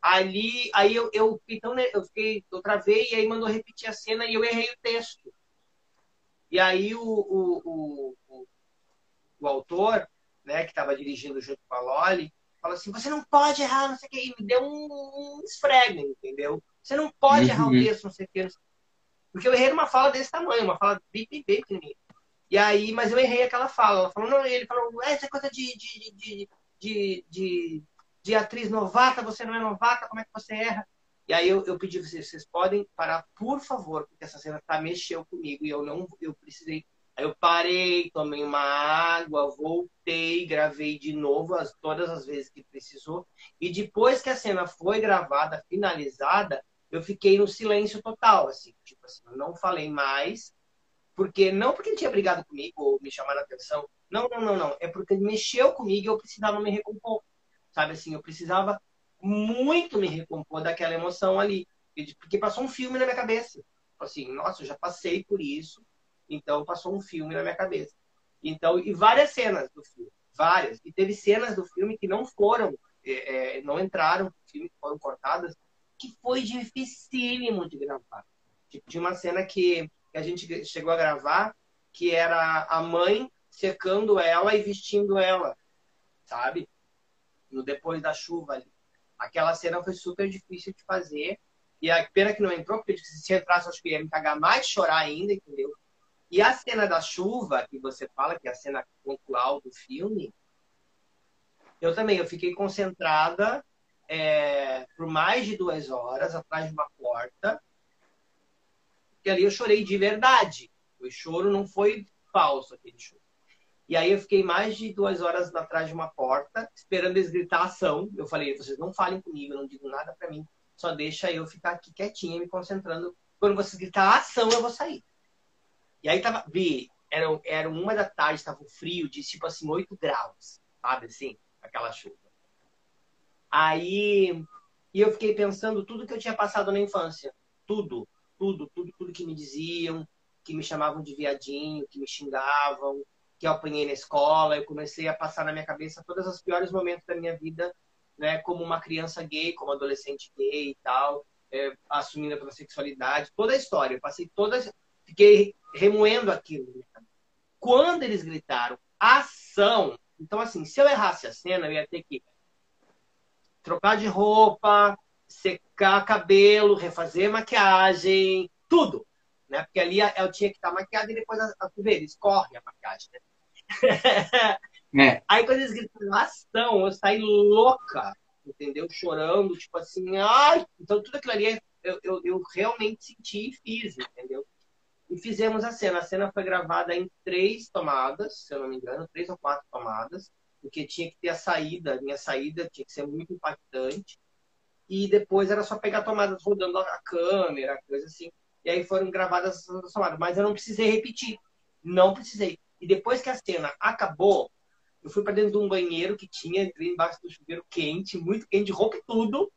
Ali, aí eu, eu, então, né, eu fiquei, eu travei e aí mandou repetir a cena e eu errei o texto. E aí o, o, o, o, o autor, né, que estava dirigindo junto com a Loli, falou assim: você não pode errar, não sei o que, e me deu um, um esfrega, entendeu? Você não pode uhum. errar o uhum. texto, não sei o que. Porque eu errei uma fala desse tamanho, uma fala bem, bem, bem pequenininha. E aí, mas eu errei aquela fala. Ela falou, não, ele falou, é, é coisa de, de, de, de, de, de atriz novata, você não é novata, como é que você erra? E aí eu, eu pedi vocês, vocês podem parar, por favor, porque essa cena tá mexeu comigo e eu não, eu precisei Aí eu parei, tomei uma água, voltei, gravei de novo as, todas as vezes que precisou. E depois que a cena foi gravada, finalizada, eu fiquei no silêncio total, assim, tipo assim, eu não falei mais, porque não porque ele tinha brigado comigo ou me chamado a atenção, não, não, não, não, é porque ele mexeu comigo e eu precisava me recompor, sabe assim, eu precisava muito me recompor daquela emoção ali, porque passou um filme na minha cabeça, assim, nossa, eu já passei por isso, então passou um filme na minha cabeça. Então, e várias cenas do filme, várias. E teve cenas do filme que não foram, é, é, não entraram no filme, foram cortadas, que foi dificílimo de gravar. Tipo, tinha uma cena que, que a gente chegou a gravar, que era a mãe secando ela e vestindo ela, sabe? No depois da chuva ali. Aquela cena foi super difícil de fazer. E a pena que não entrou, porque se entrasse, acho que ia me cagar mais, chorar ainda, entendeu? E a cena da chuva, que você fala, que é a cena pontual do filme, eu também, eu fiquei concentrada é, por mais de duas horas atrás de uma porta, e ali eu chorei de verdade. O choro não foi falso, aquele choro. E aí eu fiquei mais de duas horas atrás de uma porta, esperando eles gritar ação. Eu falei, vocês não falem comigo, não digam nada para mim, só deixa eu ficar aqui quietinha, me concentrando. Quando vocês gritar ação, eu vou sair. E aí tava, vi, era, era uma da tarde, tava um frio de tipo assim, 8 graus, sabe assim, aquela chuva. Aí, e eu fiquei pensando tudo que eu tinha passado na infância. Tudo, tudo, tudo, tudo que me diziam, que me chamavam de viadinho, que me xingavam, que eu apanhei na escola. Eu comecei a passar na minha cabeça todos os piores momentos da minha vida, né, como uma criança gay, como adolescente gay e tal, é, assumindo a sexualidade, toda a história. Eu passei todas, fiquei remoendo aquilo. Quando eles gritaram ação, então assim, se eu errasse a cena, eu ia ter que trocar de roupa, secar cabelo, refazer maquiagem, tudo. Né? Porque ali eu tinha que estar maquiada e depois a, a, ver, escorre a maquiagem. Né? é. Aí quando eles gritaram ação, eu saí louca, entendeu? Chorando, tipo assim, ai! Então tudo aquilo ali eu, eu, eu realmente senti e fiz, entendeu? E fizemos a cena. A cena foi gravada em três tomadas, se eu não me engano, três ou quatro tomadas, porque tinha que ter a saída, a minha saída tinha que ser muito impactante. E depois era só pegar tomadas rodando a câmera, coisa assim. E aí foram gravadas as tomadas. Mas eu não precisei repetir. Não precisei. E depois que a cena acabou, eu fui para dentro de um banheiro que tinha, entrei embaixo do chuveiro quente, muito quente, roupa e tudo.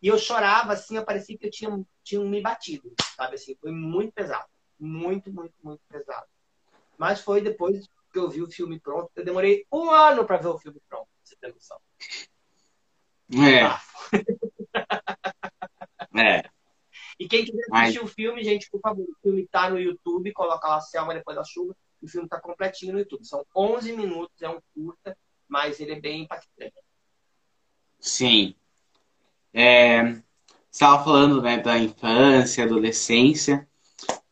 E eu chorava, assim, parecia que eu tinha, tinha me batido, sabe? Assim, foi muito pesado. Muito, muito, muito pesado. Mas foi depois que eu vi o filme pronto. Eu demorei um ano para ver o filme pronto, você tem noção. É. Ah. é. E quem quiser assistir Mas... o filme, gente, por favor, o filme tá no YouTube, coloca lá Selma depois da chuva. O filme tá completinho no YouTube. São 11 minutos, é um curta, mas ele é bem impactante. Sim. É, estava falando né, da infância, adolescência,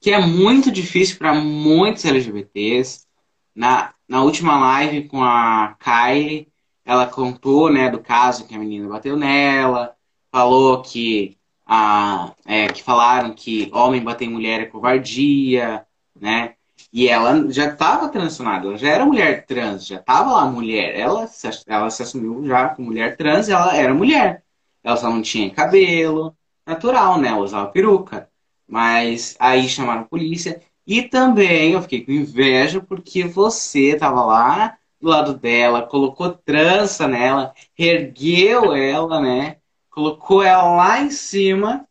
que é muito difícil para muitos LGBTs. Na, na última live com a Kylie, ela contou né, do caso que a menina bateu nela, falou que, a, é, que falaram que homem bater em mulher é covardia, né? E ela já estava transicionada, ela já era mulher trans, já estava lá mulher. Ela, ela se assumiu já como mulher trans, ela era mulher. Ela só não tinha cabelo, natural, né? Ela usava peruca. Mas aí chamaram a polícia. E também eu fiquei com inveja porque você tava lá do lado dela, colocou trança nela, ergueu ela, né? Colocou ela lá em cima.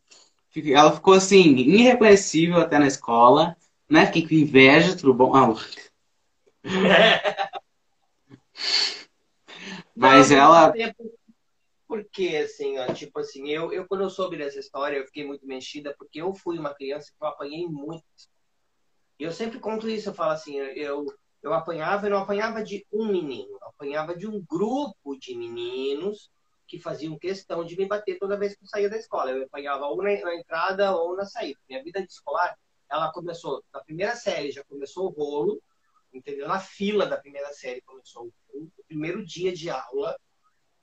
Ela ficou assim, irreconhecível até na escola, né? Fiquei com inveja, tudo bom? Ah, Mas não, ela. Porque, assim, ó, tipo assim, eu, eu quando eu soube dessa história, eu fiquei muito mexida, porque eu fui uma criança que eu apanhei muito. E eu sempre conto isso, eu falo assim, eu, eu apanhava e não apanhava de um menino, eu apanhava de um grupo de meninos que faziam questão de me bater toda vez que eu saía da escola. Eu apanhava ou na, na entrada ou na saída. Minha vida de escolar, ela começou, na primeira série já começou o rolo, entendeu? Na fila da primeira série começou o primeiro dia de aula,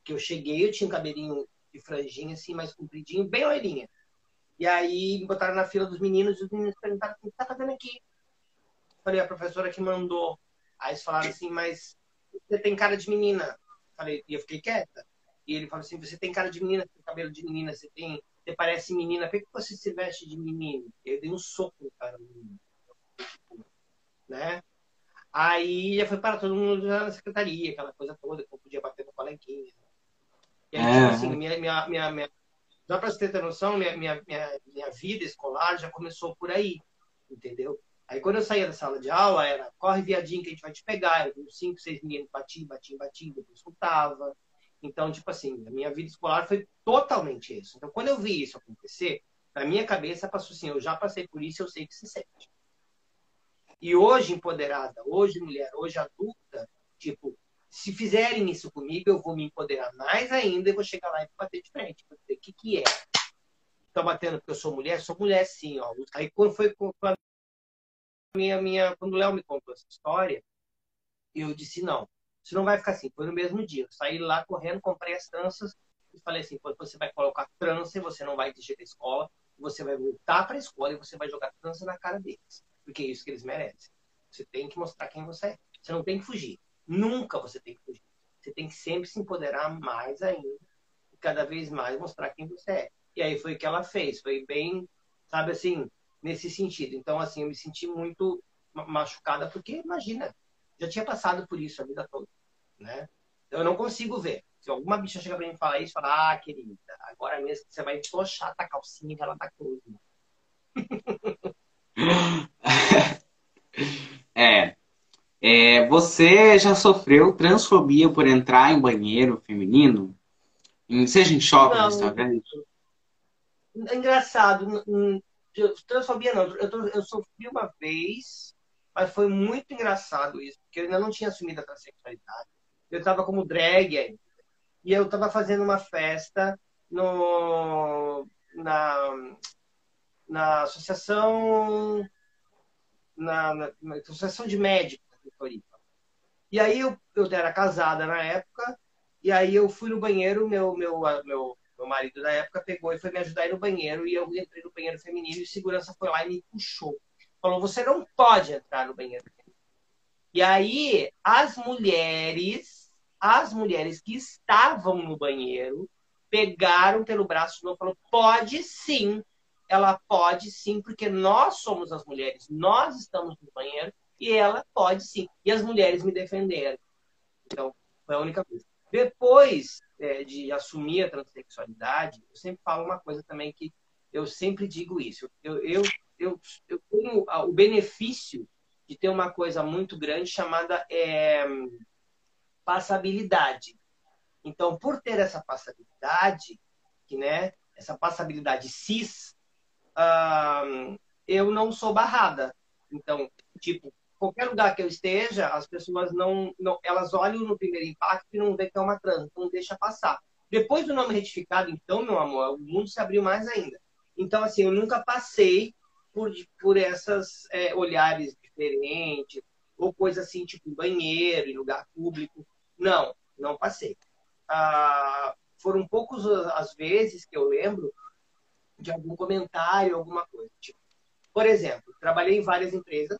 que eu cheguei, eu tinha um cabelinho de franjinha, assim, mais compridinho, bem loirinha. E aí me botaram na fila dos meninos e os meninos perguntaram o que tá fazendo aqui? Falei, a professora que mandou. Aí eles falaram assim, mas você tem cara de menina. Falei, e eu fiquei quieta. E ele falou assim, você tem cara de menina, tem cabelo de menina, você tem. Você parece menina, por que você se veste de menino? Eu dei um soco no cara menino. Né? Aí já foi para todo mundo na secretaria, aquela coisa toda, que eu podia bater no coleguinha. E aí, é. tipo assim, minha, minha, minha, minha... Dá pra você ter noção, minha, minha, minha, minha vida escolar já começou por aí, entendeu? Aí quando eu saía da sala de aula, era corre viadinho que a gente vai te pegar. Eu cinco, seis meninos batiam, batiam, batiam, depois soltava. Então, tipo assim, a minha vida escolar foi totalmente isso. Então, quando eu vi isso acontecer, na minha cabeça passou assim, eu já passei por isso, eu sei que se sente. E hoje empoderada, hoje mulher, hoje adulta, tipo, se fizerem isso comigo, eu vou me empoderar mais ainda e vou chegar lá e bater de frente. Vou dizer, o que, que é? Estão batendo porque eu sou mulher? Sou mulher, sim. Ó. Aí quando foi quando minha, minha, quando o Léo me contou essa história, eu disse, não, isso não vai ficar assim. Foi no mesmo dia. Eu saí lá correndo, comprei as tranças e falei assim, você vai colocar trança e você não vai desistir da escola, você vai voltar para a escola e você vai jogar trança na cara deles. Porque é isso que eles merecem. Você tem que mostrar quem você é. Você não tem que fugir. Nunca você tem que fugir. Você tem que sempre se empoderar mais ainda e cada vez mais mostrar quem você é. E aí foi o que ela fez. Foi bem, sabe assim, nesse sentido. Então, assim, eu me senti muito machucada porque, imagina, já tinha passado por isso a vida toda, né? Então, eu não consigo ver. Se alguma bicha chega pra mim e falar isso, fala, ah, querida, agora mesmo que você vai tochar a calcinha que ela tá cruz, é, é, você já sofreu transfobia por entrar em banheiro feminino? Seja em shopping, não, restaurante? É engraçado. Transfobia não. Eu, eu sofri uma vez, mas foi muito engraçado isso, porque eu ainda não tinha assumido a transexualidade. Eu estava como drag ainda. E eu estava fazendo uma festa no, na, na associação na, na, na associação de médicos Floripa. E aí eu, eu era casada na época, e aí eu fui no banheiro, meu, meu, meu, meu marido da época pegou e foi me ajudar a ir no banheiro, e eu entrei no banheiro feminino, e segurança foi lá e me puxou. Falou, você não pode entrar no banheiro. E aí, as mulheres, as mulheres que estavam no banheiro, pegaram pelo braço de novo e pode sim, ela pode sim, porque nós somos as mulheres, nós estamos no banheiro, e ela pode sim. E as mulheres me defenderam. Então, foi a única coisa. Depois é, de assumir a transexualidade, eu sempre falo uma coisa também que eu sempre digo isso. Eu, eu, eu, eu tenho o benefício de ter uma coisa muito grande chamada é, passabilidade. Então, por ter essa passabilidade, que, né, essa passabilidade cis, uh, eu não sou barrada. Então, tipo, qualquer lugar que eu esteja, as pessoas não, não elas olham no primeiro impacto e não vê que é uma trans, não deixa passar. Depois do nome retificado, então, meu amor, o mundo se abriu mais ainda. Então, assim, eu nunca passei por, por essas é, olhares diferentes, ou coisa assim, tipo em banheiro, em lugar público. Não, não passei. Ah, foram poucas as vezes que eu lembro de algum comentário, alguma coisa. Tipo, por exemplo, trabalhei em várias empresas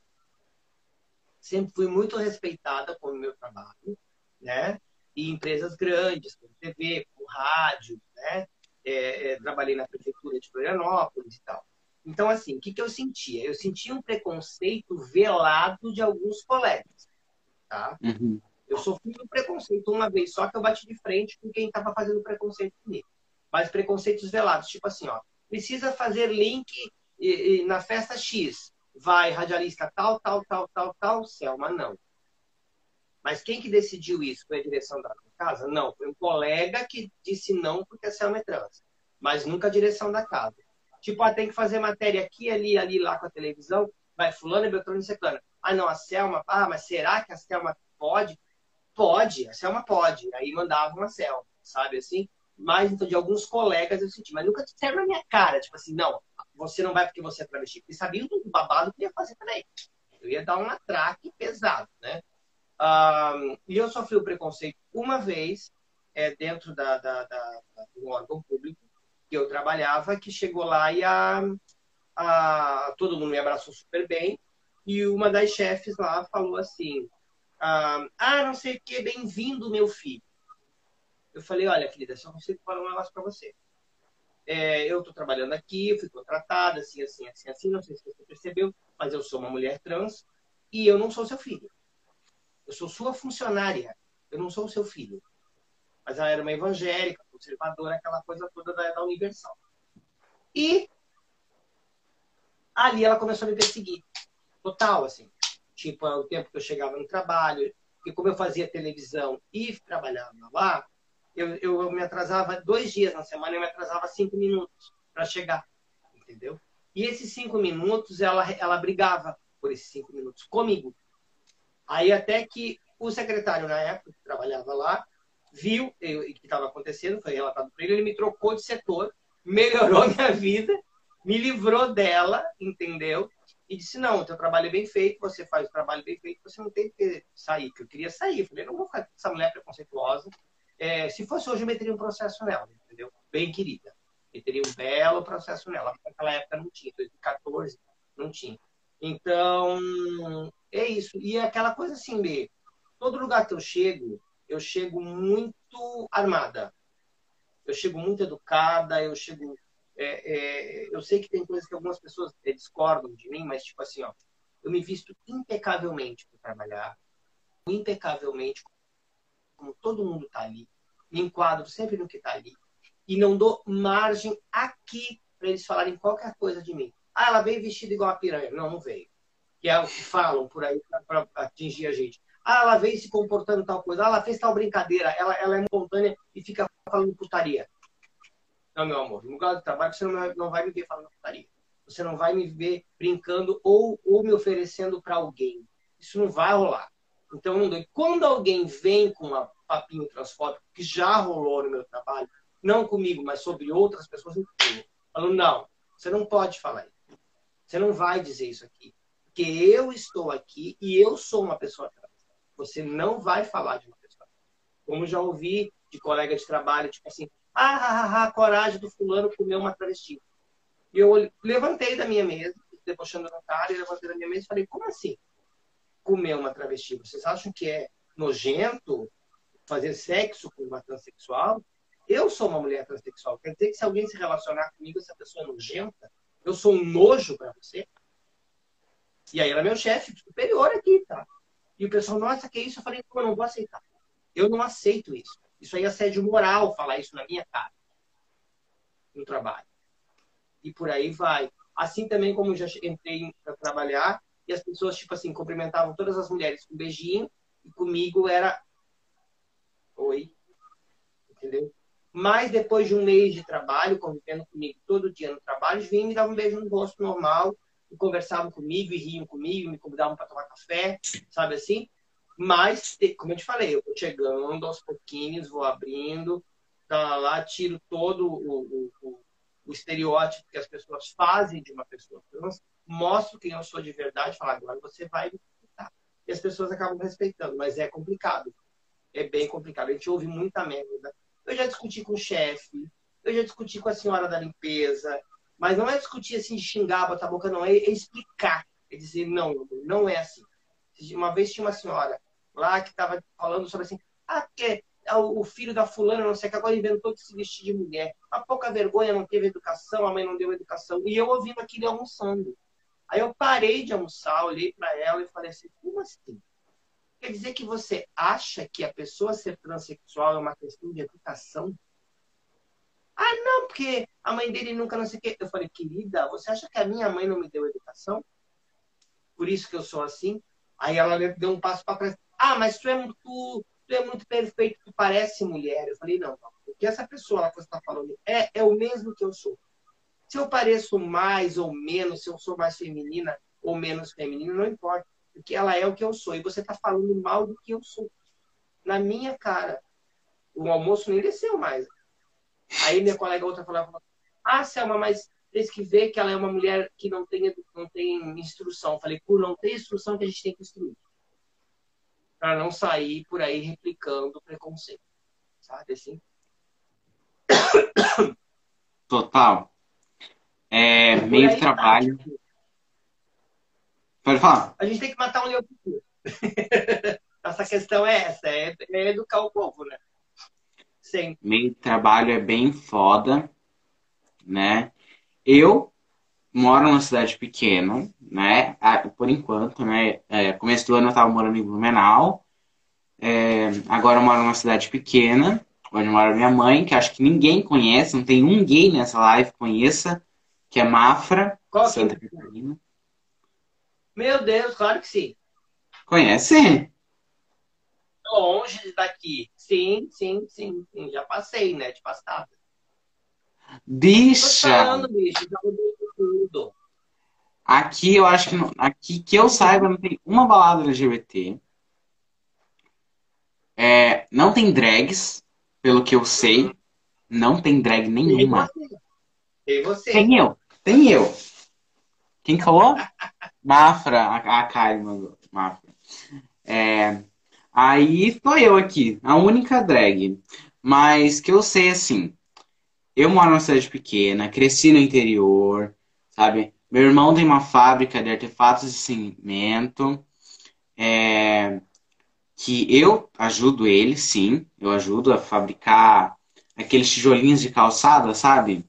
sempre fui muito respeitada com o meu trabalho, né? E empresas grandes, como TV, como rádio, né? É, é, trabalhei na prefeitura de Florianópolis e tal. Então, assim, o que, que eu sentia? Eu sentia um preconceito velado de alguns colegas, tá? Uhum. Eu sofri um preconceito uma vez só que eu bati de frente com quem estava fazendo preconceito comigo. Mas preconceitos velados, tipo assim, ó, precisa fazer link na festa X vai radialista tal, tal, tal, tal, tal, Selma não. Mas quem que decidiu isso? Foi a direção da casa? Não, foi um colega que disse não porque a Selma é trans. Mas nunca a direção da casa. Tipo, ah, tem que fazer matéria aqui, ali, ali, lá com a televisão. Vai fulano, Beltrano e Secana. Ah, não, a Selma... Ah, mas será que a Selma pode? Pode, a Selma pode. Aí mandavam a Selma, sabe assim? Mas, então, de alguns colegas eu senti. Mas nunca disseram na minha cara, tipo assim, não, você não vai porque você é travesti. Porque sabiam do babado que ia fazer também. Eu ia dar um atraque pesado, né? E eu sofri o preconceito uma vez é, dentro da, da, da, do órgão público que eu trabalhava, que chegou lá e a, a, todo mundo me abraçou super bem. E uma das chefes lá falou assim: ah, não sei o que, bem-vindo, meu filho. Eu falei: olha, querida, só consigo falar um negócio para você é, eu estou trabalhando aqui, fui contratada, assim, assim, assim, assim, não sei se você percebeu, mas eu sou uma mulher trans e eu não sou seu filho. Eu sou sua funcionária, eu não sou seu filho. Mas ela era uma evangélica, conservadora, aquela coisa toda da, da Universal. E ali ela começou a me perseguir. Total, assim. Tipo, o tempo que eu chegava no trabalho, e como eu fazia televisão e trabalhava lá, eu, eu me atrasava dois dias na semana, eu me atrasava cinco minutos para chegar, entendeu? E esses cinco minutos, ela, ela brigava por esses cinco minutos comigo. Aí até que o secretário, na época, que trabalhava lá, viu o que estava acontecendo, foi relatado para ele, ele me trocou de setor, melhorou minha vida, me livrou dela, entendeu? E disse, não, teu trabalho é bem feito, você faz o trabalho bem feito, você não tem que sair, que eu queria sair. Eu falei, não vou ficar com essa mulher preconceituosa, é, se fosse hoje, eu meteria um processo nela, entendeu? Bem querida. Meteria um belo processo nela. Naquela época não tinha, 2014 não tinha. Então, é isso. E é aquela coisa assim, de todo lugar que eu chego, eu chego muito armada. Eu chego muito educada, eu chego. É, é, eu sei que tem coisas que algumas pessoas é, discordam de mim, mas tipo assim, ó, eu me visto impecavelmente para trabalhar, impecavelmente como todo mundo está ali, me enquadro sempre no que está ali e não dou margem aqui para eles falarem qualquer coisa de mim. Ah, ela veio vestida igual a piranha. Não, não veio. Que é o que falam por aí para atingir a gente. Ah, ela veio se comportando tal coisa. Ah, ela fez tal brincadeira. Ela, ela é espontânea e fica falando putaria. Não, meu amor. No lugar do trabalho, você não, não vai me ver falando putaria. Você não vai me ver brincando ou, ou me oferecendo para alguém. Isso não vai rolar. Então. Quando alguém vem com uma papinho transfóbico, que já rolou no meu trabalho, não comigo, mas sobre outras pessoas, eu falo, não, você não pode falar isso. Você não vai dizer isso aqui. Porque eu estou aqui e eu sou uma pessoa trans. Você não vai falar de uma pessoa. Como já ouvi de colega de trabalho, tipo assim, ah, ah, ah, a coragem do fulano comer uma travesti. E eu levantei da minha mesa, debochando no cara, e levantei da minha mesa e falei, como assim? Comer uma travesti? Vocês acham que é nojento fazer sexo com uma transexual? Eu sou uma mulher transexual. Quer dizer que se alguém se relacionar comigo, essa pessoa é nojenta? Eu sou um nojo para você? E aí era meu chefe superior aqui, tá? E o pessoal, nossa, que isso? Eu falei, eu não vou aceitar. Eu não aceito isso. Isso aí é assédio moral falar isso na minha cara. No trabalho. E por aí vai. Assim também como já entrei para trabalhar e as pessoas, tipo assim, cumprimentavam todas as mulheres com um beijinho e comigo era. Entendeu? Mas depois de um mês de trabalho, convivendo comigo todo dia no trabalho, vinham me dar um beijo no rosto normal, e conversavam comigo e riam comigo, me convidavam para tomar café, sabe assim? Mas, como eu te falei, eu vou chegando aos pouquinhos, vou abrindo, tá lá, tiro todo o, o, o, estereótipo que as pessoas fazem de uma pessoa trans, mostro quem eu sou de verdade, falo, agora você vai me respeitar. E as pessoas acabam respeitando, mas é complicado. É bem complicado. A gente ouve muita merda. Eu já discuti com o chefe, eu já discuti com a senhora da limpeza, mas não é discutir assim de xingar, botar a boca, não. É, é explicar. É dizer, não, não é assim. Uma vez tinha uma senhora lá que estava falando sobre assim, ah, é o filho da fulana, não sei que agora inventou de se vestir de mulher. A pouca vergonha, não teve educação, a mãe não deu educação. E eu ouvindo aquilo almoçando. Aí eu parei de almoçar, olhei para ela e falei assim, como assim? Quer dizer que você acha que a pessoa ser transexual é uma questão de educação? Ah, não, porque a mãe dele nunca não sei o quê. Eu falei, querida, você acha que a minha mãe não me deu educação? Por isso que eu sou assim? Aí ela deu um passo para trás. Ah, mas tu é muito, tu é muito perfeito, tu parece mulher. Eu falei, não, não. O que essa pessoa que você está falando é, é o mesmo que eu sou. Se eu pareço mais ou menos, se eu sou mais feminina ou menos feminina, não importa. Porque ela é o que eu sou. E você está falando mal do que eu sou. Na minha cara. O almoço nem desceu mais. Aí minha colega outra falava, ah, Selma, mas tem que ver que ela é uma mulher que não tem, não tem instrução. Eu falei, por não ter instrução que a gente tem que instruir. Para não sair por aí replicando preconceito. Sabe assim? Total. É, meio de tá, trabalho. Pode falar. A gente tem que matar um leão Essa questão é essa, é, é educar o povo, né? Sim. De trabalho é bem foda, né? Eu moro numa cidade pequena, né? Por enquanto, né? É, começo do ano eu tava morando em Blumenau. É, agora eu moro numa cidade pequena, onde mora minha mãe, que acho que ninguém conhece, não tem um gay nessa live que conheça, que é Mafra, Qual Santa que... Catarina. Meu Deus, claro que sim. Conhece? Longe daqui. Sim, sim, sim, sim. Já passei, né? De passada. Bicha! Falando, bicho, já tudo. Aqui eu acho que não, aqui que eu saiba não tem uma balada LGBT. É, não tem drags, pelo que eu sei. Não tem drag nenhuma. Tem você. Tem eu. Tem eu. Quem falou? Mafra. A, a Karen mandou. Mafra. É, Aí estou eu aqui, a única drag. Mas que eu sei assim, eu moro numa cidade pequena, cresci no interior, sabe? Meu irmão tem uma fábrica de artefatos de cimento. É, que eu ajudo ele, sim. Eu ajudo a fabricar aqueles tijolinhos de calçada, sabe?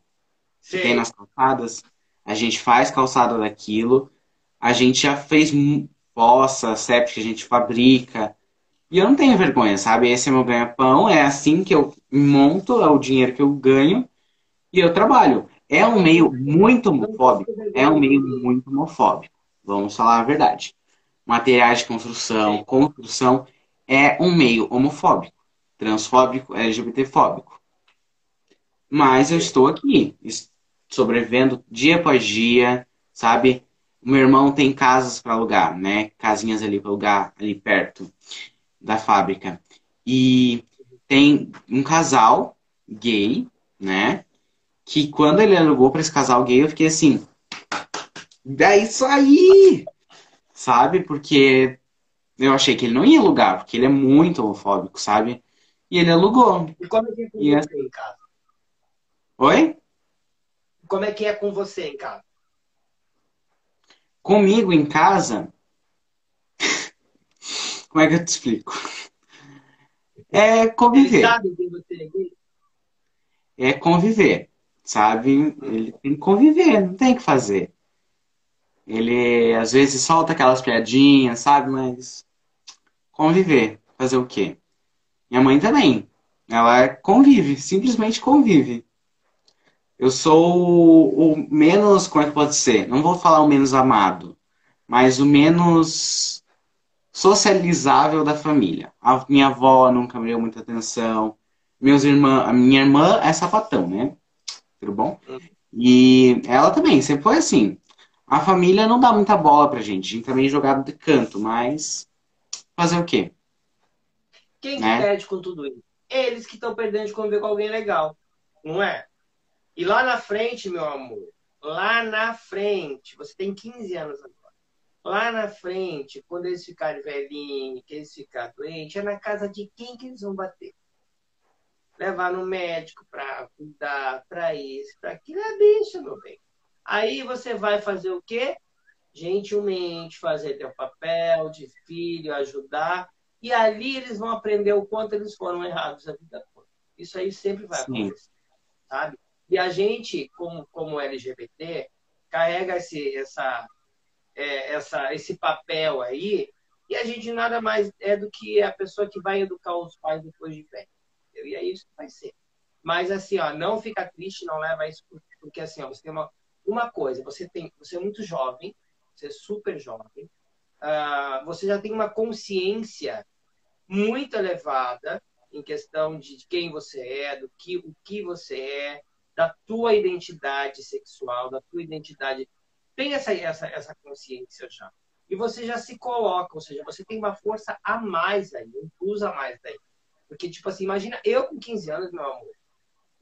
Sim. Que tem nas calçadas. A gente faz calçada daquilo. A gente já fez poça, séptica, a gente fabrica. E eu não tenho vergonha, sabe? Esse é meu ganha-pão, é assim que eu monto, é o dinheiro que eu ganho e eu trabalho. É um meio muito homofóbico. É um meio muito homofóbico. Vamos falar a verdade. Materiais de construção, construção é um meio homofóbico, transfóbico, LGBTfóbico. Mas eu estou aqui, sobrevivendo dia após dia, sabe? O meu irmão tem casas para alugar, né? Casinhas ali para alugar ali perto da fábrica. E tem um casal gay, né? Que quando ele alugou para esse casal gay, eu fiquei assim. É isso aí! Sabe? Porque Eu achei que ele não ia alugar, porque ele é muito homofóbico, sabe? E ele alugou. E como é que é com E você em casa? Oi? Como é que é com você em casa? Comigo em casa. Como é que eu te explico? É Ele conviver. sabe que você gay? É conviver, sabe? Ele tem que conviver, não tem o que fazer. Ele às vezes solta aquelas piadinhas, sabe? Mas conviver. Fazer o quê? Minha mãe também. Ela convive, simplesmente convive. Eu sou o, o menos, como é que pode ser? Não vou falar o menos amado, mas o menos socializável da família. A minha avó nunca me deu muita atenção. Meus irmãos, a minha irmã é sapatão, né? Tudo bom? E ela também, sempre foi assim. A família não dá muita bola pra gente. A gente também é jogado de canto, mas fazer o quê? Quem que Né? perde com tudo isso? Eles que estão perdendo de conviver com alguém legal, não é? E lá na frente, meu amor, lá na frente, você tem 15 anos agora. Lá na frente, quando eles ficarem velhinhos, que eles ficarem doentes, é na casa de quem que eles vão bater? Levar no médico para cuidar, para isso, para aquilo é bicho, meu bem. Aí você vai fazer o quê? Gentilmente fazer teu papel de filho, ajudar. E ali eles vão aprender o quanto eles foram errados a vida toda. Isso aí sempre vai Sim. acontecer, sabe? E a gente, como, como LGBT, carrega esse, essa, é, essa, esse papel aí, e a gente nada mais é do que a pessoa que vai educar os pais depois de velho. E é isso que vai ser. Mas assim, ó, não fica triste, não leva isso, porque assim, ó, você tem uma, uma coisa, você tem, você é muito jovem, você é super jovem, ah, você já tem uma consciência muito elevada em questão de quem você é, do que o que você é, da tua identidade sexual, da tua identidade. Tem essa, essa, essa consciência já. E você já se coloca, ou seja, você tem uma força a mais aí, um plus a mais daí. Porque, tipo assim, imagina eu com 15 anos, meu amor.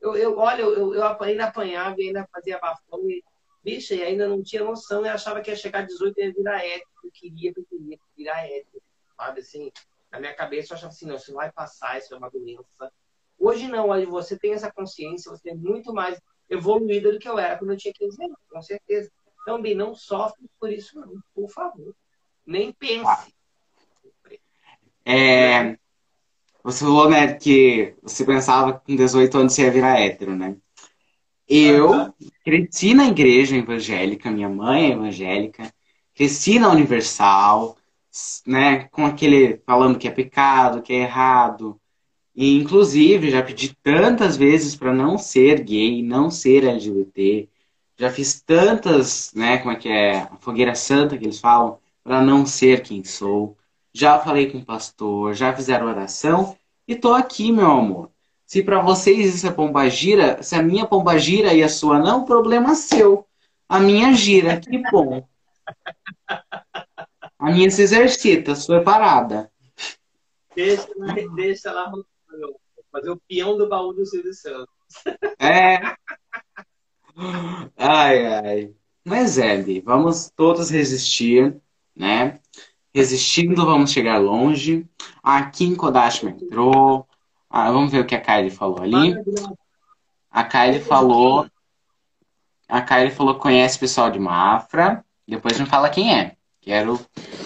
Eu, eu, olha, eu, eu ainda apanhava e ainda fazia bafão e, bicha, e ainda não tinha noção e achava que ia chegar a 18 e ia virar hétero. Eu queria, eu queria virar hétero, sabe? Assim, na minha cabeça eu achava assim, não, isso vai passar, isso é uma doença. Hoje não, hoje você tem essa consciência, você é muito mais evoluída do que eu era quando eu tinha 15 anos, com certeza. Então, não sofre por isso, não, por favor. Nem pense. É, você falou, né, que você pensava que com 18 anos você ia virar hétero, né? Eu cresci na igreja evangélica, minha mãe é evangélica, cresci na Universal, né, com aquele falando que é pecado, que é errado. E inclusive já pedi tantas vezes para não ser gay, não ser LGBT. Já fiz tantas, né, como é que é, a fogueira santa que eles falam, para não ser quem sou. Já falei com o pastor, já fizeram oração e tô aqui, meu amor. Se para vocês isso é pombagira, se a minha pomba gira e a sua não, problema seu. A minha gira, que bom. A minha se exercita, a sua é parada. Deixa, deixa lá fazer o peão do baú do Silvio Santos. É. Ai, ai. Mas Bi, vamos todos resistir, né? Resistindo, vamos chegar longe. A Kim Kodashima entrou. Ah, vamos ver o que a Kylie falou ali. A Kylie falou. A Kylie falou conhece pessoal de Mafra. Depois me fala quem é. Quero,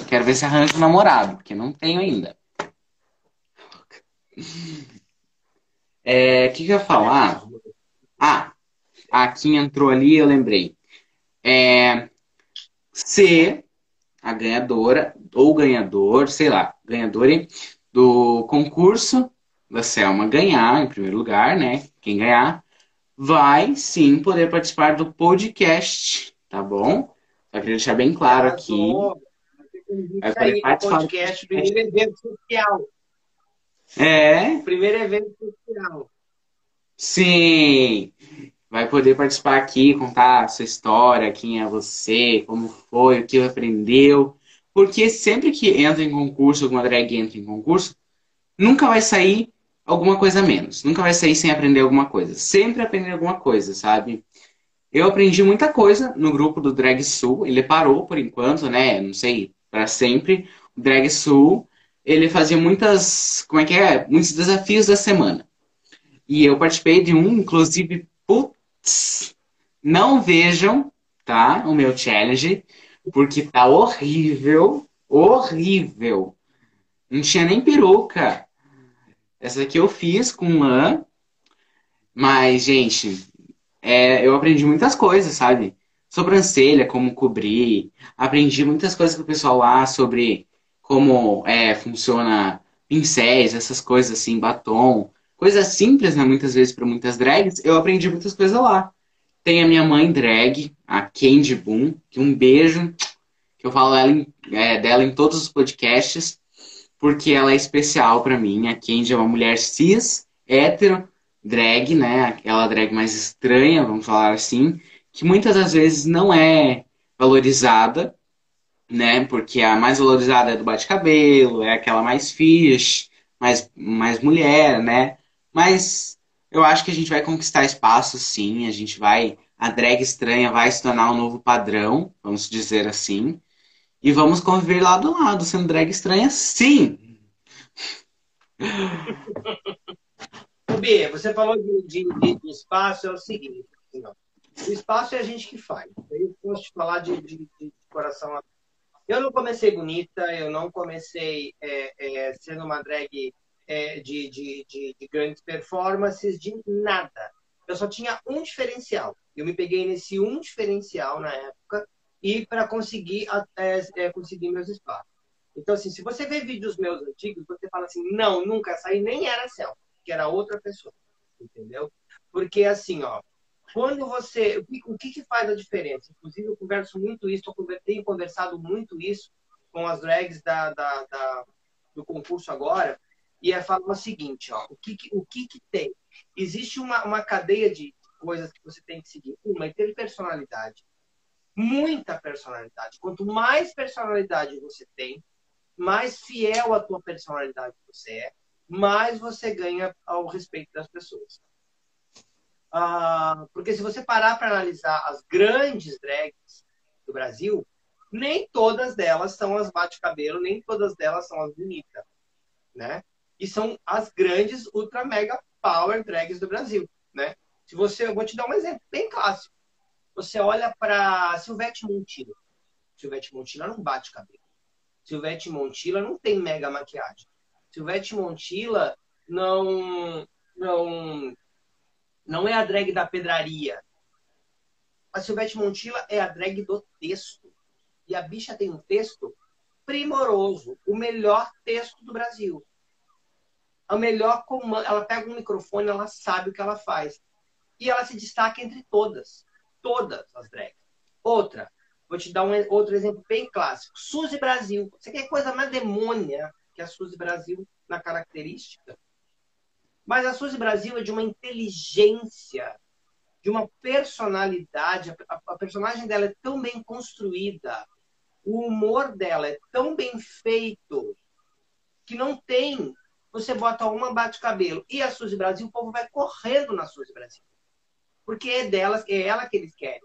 quero ver se arranja um namorado, porque não tenho ainda. É, o que, que eu ia falar? Ah, a Kim entrou ali, eu lembrei. É, ser a ganhadora ou ganhador, sei lá, ganhadora do concurso da Selma ganhar, em primeiro lugar, né? Quem ganhar, vai sim poder participar do podcast, tá bom? Só queria deixar bem claro aqui. Vai poder participar do podcast, primeiro evento social. É, Primeiro evento sim. Vai poder participar aqui, contar a sua história, quem é você, como foi, o que aprendeu. Porque sempre que entra em concurso, alguma drag entra em concurso, nunca vai sair alguma coisa menos. Nunca vai sair sem aprender alguma coisa. Sempre aprender alguma coisa, sabe? Eu aprendi muita coisa no grupo do Drag Sul. Ele parou por enquanto, né? Não sei, para sempre. Drag Sul, ele fazia muitas, como é que é? Muitos desafios da semana. E eu participei de um, inclusive, putz, não vejam, tá? O meu challenge, porque tá horrível, horrível. Não tinha nem peruca. Essa aqui eu fiz com lã. Mas, gente, é, eu aprendi muitas coisas, sabe? Sobrancelha, como cobrir. Aprendi muitas coisas com o pessoal lá sobre como é, funciona pincéis, essas coisas assim, batom. Coisas simples, né? Muitas vezes para muitas drags. Eu aprendi muitas coisas lá. Tem a minha mãe drag, a Candy Boom, que um beijo, que eu falo ela em, é, dela em todos os podcasts porque ela é especial para mim. A Candy é uma mulher cis, hétero, drag, né? Aquela drag mais estranha, vamos falar assim, que muitas das vezes não é valorizada, né? Porque a mais valorizada é do bate-cabelo, é aquela mais fish, mais, mais mulher, né? Mas eu acho que a gente vai conquistar espaço, sim. A gente vai. A drag estranha vai se tornar um novo padrão, vamos dizer assim. E vamos conviver lado a lado, sendo drag estranha, sim! B, você falou de, de, de, espaço, é o seguinte: assim, o espaço é a gente que faz. Eu posso te falar de, de, de coração. Eu não comecei bonita, eu não comecei é, é, sendo uma drag é, de, de, de, de grandes performances, de nada. Eu só tinha um diferencial. Eu me peguei nesse um diferencial na época e para conseguir é, é, conseguir meus espaços. Então, assim, se você vê vídeos meus antigos, você fala assim, não, nunca saí, nem era céu, que era outra pessoa, entendeu? Porque, assim, ó, quando você... O que, que faz a diferença? Inclusive, eu converso muito isso, eu tenho conversado muito isso com as drags da, da, da do concurso agora, e é falar o seguinte, ó, o que, o que, que tem? Existe uma, uma cadeia de coisas que você tem que seguir. Uma é ter personalidade muita personalidade. Quanto mais personalidade você tem, mais fiel à tua personalidade você é, mais você ganha ao respeito das pessoas. Ah, porque se você parar para analisar as grandes drags do Brasil, nem todas delas são as bate-cabelo, nem todas delas são as bonitas, né? E são as grandes ultra mega power drags do Brasil, né? Se você, eu vou te dar um exemplo bem clássico. Você olha para Silvete Montilla. Silvete Montilla não bate cabelo. Silvete Montilla não tem mega maquiagem. Silvete Montilla não não não é a drag da pedraria. A Silvete Montilla é a drag do texto. E a bicha tem um texto primoroso, o melhor texto do Brasil. A melhor comando, ela pega um microfone, ela sabe o que ela faz. E ela se destaca entre todas todas as drags. Outra, vou te dar um outro exemplo bem clássico. Suzy Brasil. Você quer coisa mais demônia que a Suzy Brasil na característica? Mas a Suzy Brasil é de uma inteligência, de uma personalidade. A, a personagem dela é tão bem construída, o humor dela é tão bem feito que não tem. Você bota uma bate-cabelo e a Suzy Brasil, o povo vai correndo na Suzy Brasil porque é delas, é ela que eles querem.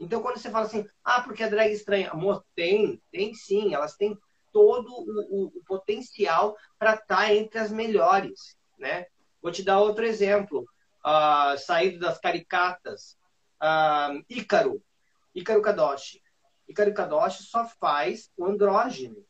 Então, quando você fala assim, ah, porque a drag estranha, amor, tem, tem sim, elas têm todo o, o, o potencial para estar tá entre as melhores, né? Vou te dar outro exemplo, uh, saído das caricatas, uh, Ícaro, Ícaro Kadoshi. Ícaro Kadoshi só faz o andrógeno.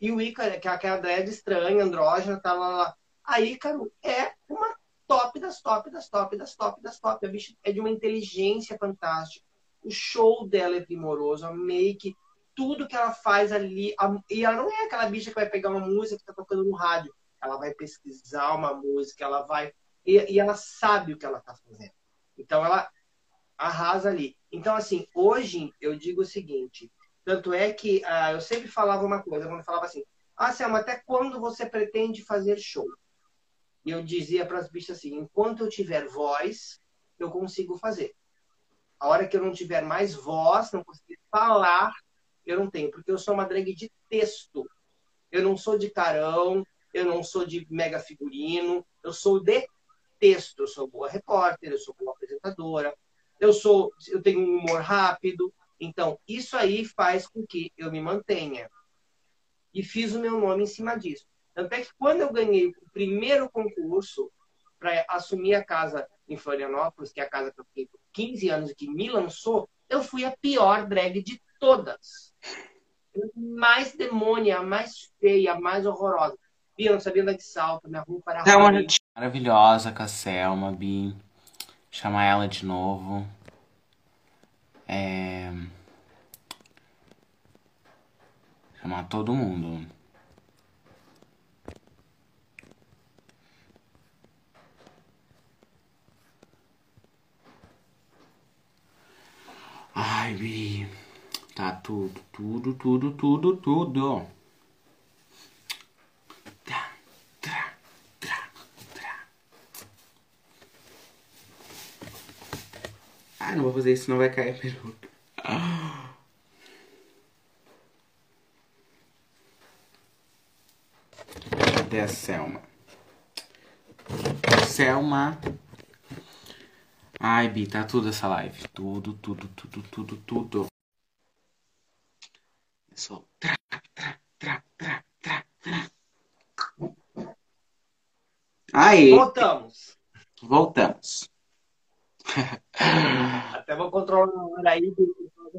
E o Ícaro, que é aquela drag estranha, andrógena, tá lá, lá. A Ícaro é uma top das top das top das top das top. A bicha é de uma inteligência fantástica. O show dela é primoroso, a make, tudo que ela faz ali. A, e ela não é aquela bicha que vai pegar uma música que tá tocando no rádio. Ela vai pesquisar uma música, ela vai. E, e ela sabe o que ela tá fazendo. Então ela arrasa ali. Então, assim, hoje eu digo o seguinte: tanto é que ah, eu sempre falava uma coisa, quando eu falava assim, ah, Selma, até quando você pretende fazer show? E eu dizia para as bichas assim: enquanto eu tiver voz, eu consigo fazer. A hora que eu não tiver mais voz, não conseguir falar, eu não tenho, porque eu sou uma drag de texto. Eu não sou de carão, eu não sou de mega figurino, eu sou de texto. Eu sou boa repórter, eu sou boa apresentadora, eu sou, eu tenho um humor rápido. Então, isso aí faz com que eu me mantenha. e fiz o meu nome em cima disso. Tanto é que quando eu ganhei o primeiro concurso para assumir a casa em Florianópolis, que é a casa que eu fiquei por 15 anos e que me lançou, eu fui a pior drag de todas. Mais demônia, mais feia, mais horrorosa. Bia, não sabia andar de salto, minha roupa era Selma maravilhosa com a Selma, Bi. Chamar ela de novo. É... Chamar todo mundo. Ai, Bi. Tá tudo, tudo, tudo, tudo, tudo. Tá, tá, tá, tá. Ah, não vou fazer isso, senão vai cair a peruca. Cadê a Selma? Selma. Ai, Bi, tá tudo essa live. Tudo, tudo, tudo, tudo, tudo. É só tra, tra, tra, tra, tra, tra. Aí, Voltamos. voltamos. Até vou controlar a hora aí,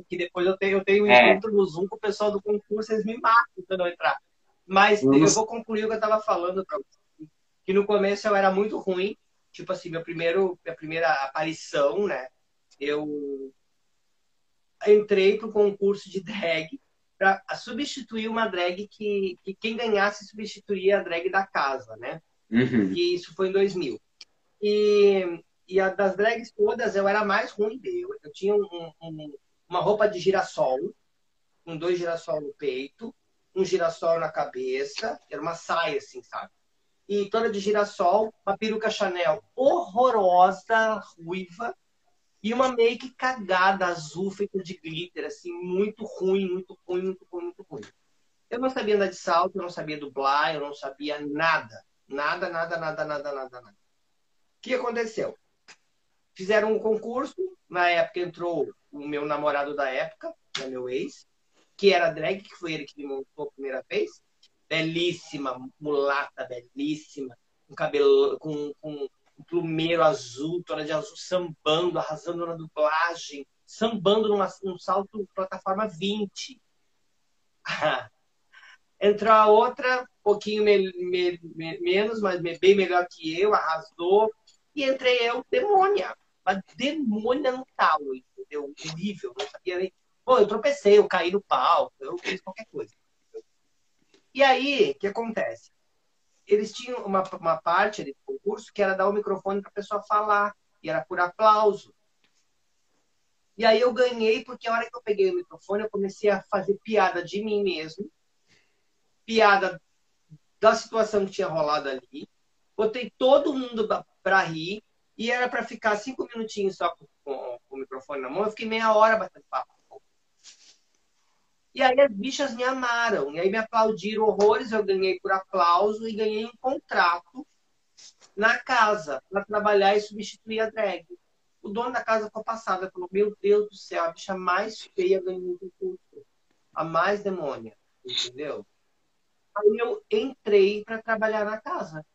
que depois eu tenho, eu tenho um É. encontro no Zoom com o pessoal do concurso, eles me matam quando eu entrar. Mas eu vou concluir o que eu estava falando pra você. Que no começo eu era muito ruim. Tipo assim, meu primeiro, minha primeira aparição, né? Eu entrei pro concurso de drag para substituir uma drag que, que quem ganhasse substituía a drag da casa, né? Uhum. E isso foi em 2000. E, e a das drags todas eu era mais ruim dele. Eu tinha um- um- uma roupa de girassol, com dois girassol no peito, um girassol na cabeça, era uma saia assim, sabe? E toda de girassol, uma peruca Chanel horrorosa, ruiva, e uma make cagada, azul, feita de glitter, assim, muito ruim, muito ruim, muito ruim, muito ruim. Eu não sabia andar de salto, eu não sabia dublar, eu não sabia nada. Nada, nada, nada, nada, nada, nada. O que aconteceu? Fizeram um concurso, na época entrou o meu namorado da época, né, meu ex, que era drag, que foi ele que me montou a primeira vez. Belíssima, mulata, belíssima, com cabelo, com, com um plumeiro azul, toda de azul, sambando, arrasando na dublagem, sambando numa, num salto plataforma 20. Entrou a outra, um pouquinho me- me- me- menos, mas bem melhor que eu, arrasou. E entrei eu, demônia. Uma demônia no talo, entendeu? Horrível, não sabia nem. Pô, eu tropecei, eu caí no palco, eu fiz qualquer coisa. E aí, o que acontece? Eles tinham uma, uma parte do concurso que era dar o microfone para a pessoa falar, e era por aplauso. E aí eu ganhei, porque a hora que eu peguei o microfone, eu comecei a fazer piada de mim mesmo, piada da situação que tinha rolado ali, botei todo mundo para rir, e era para ficar cinco minutinhos só com, com- com o microfone na mão, eu fiquei meia hora batendo papo. E aí as bichas me amaram, e aí me aplaudiram horrores, eu ganhei por aplauso e ganhei um contrato na casa para trabalhar e substituir a drag. O dono da casa ficou passado, falou: Meu Deus do céu, a bicha mais feia ganhou o concurso, a mais demônia, entendeu? Aí eu entrei para trabalhar na casa.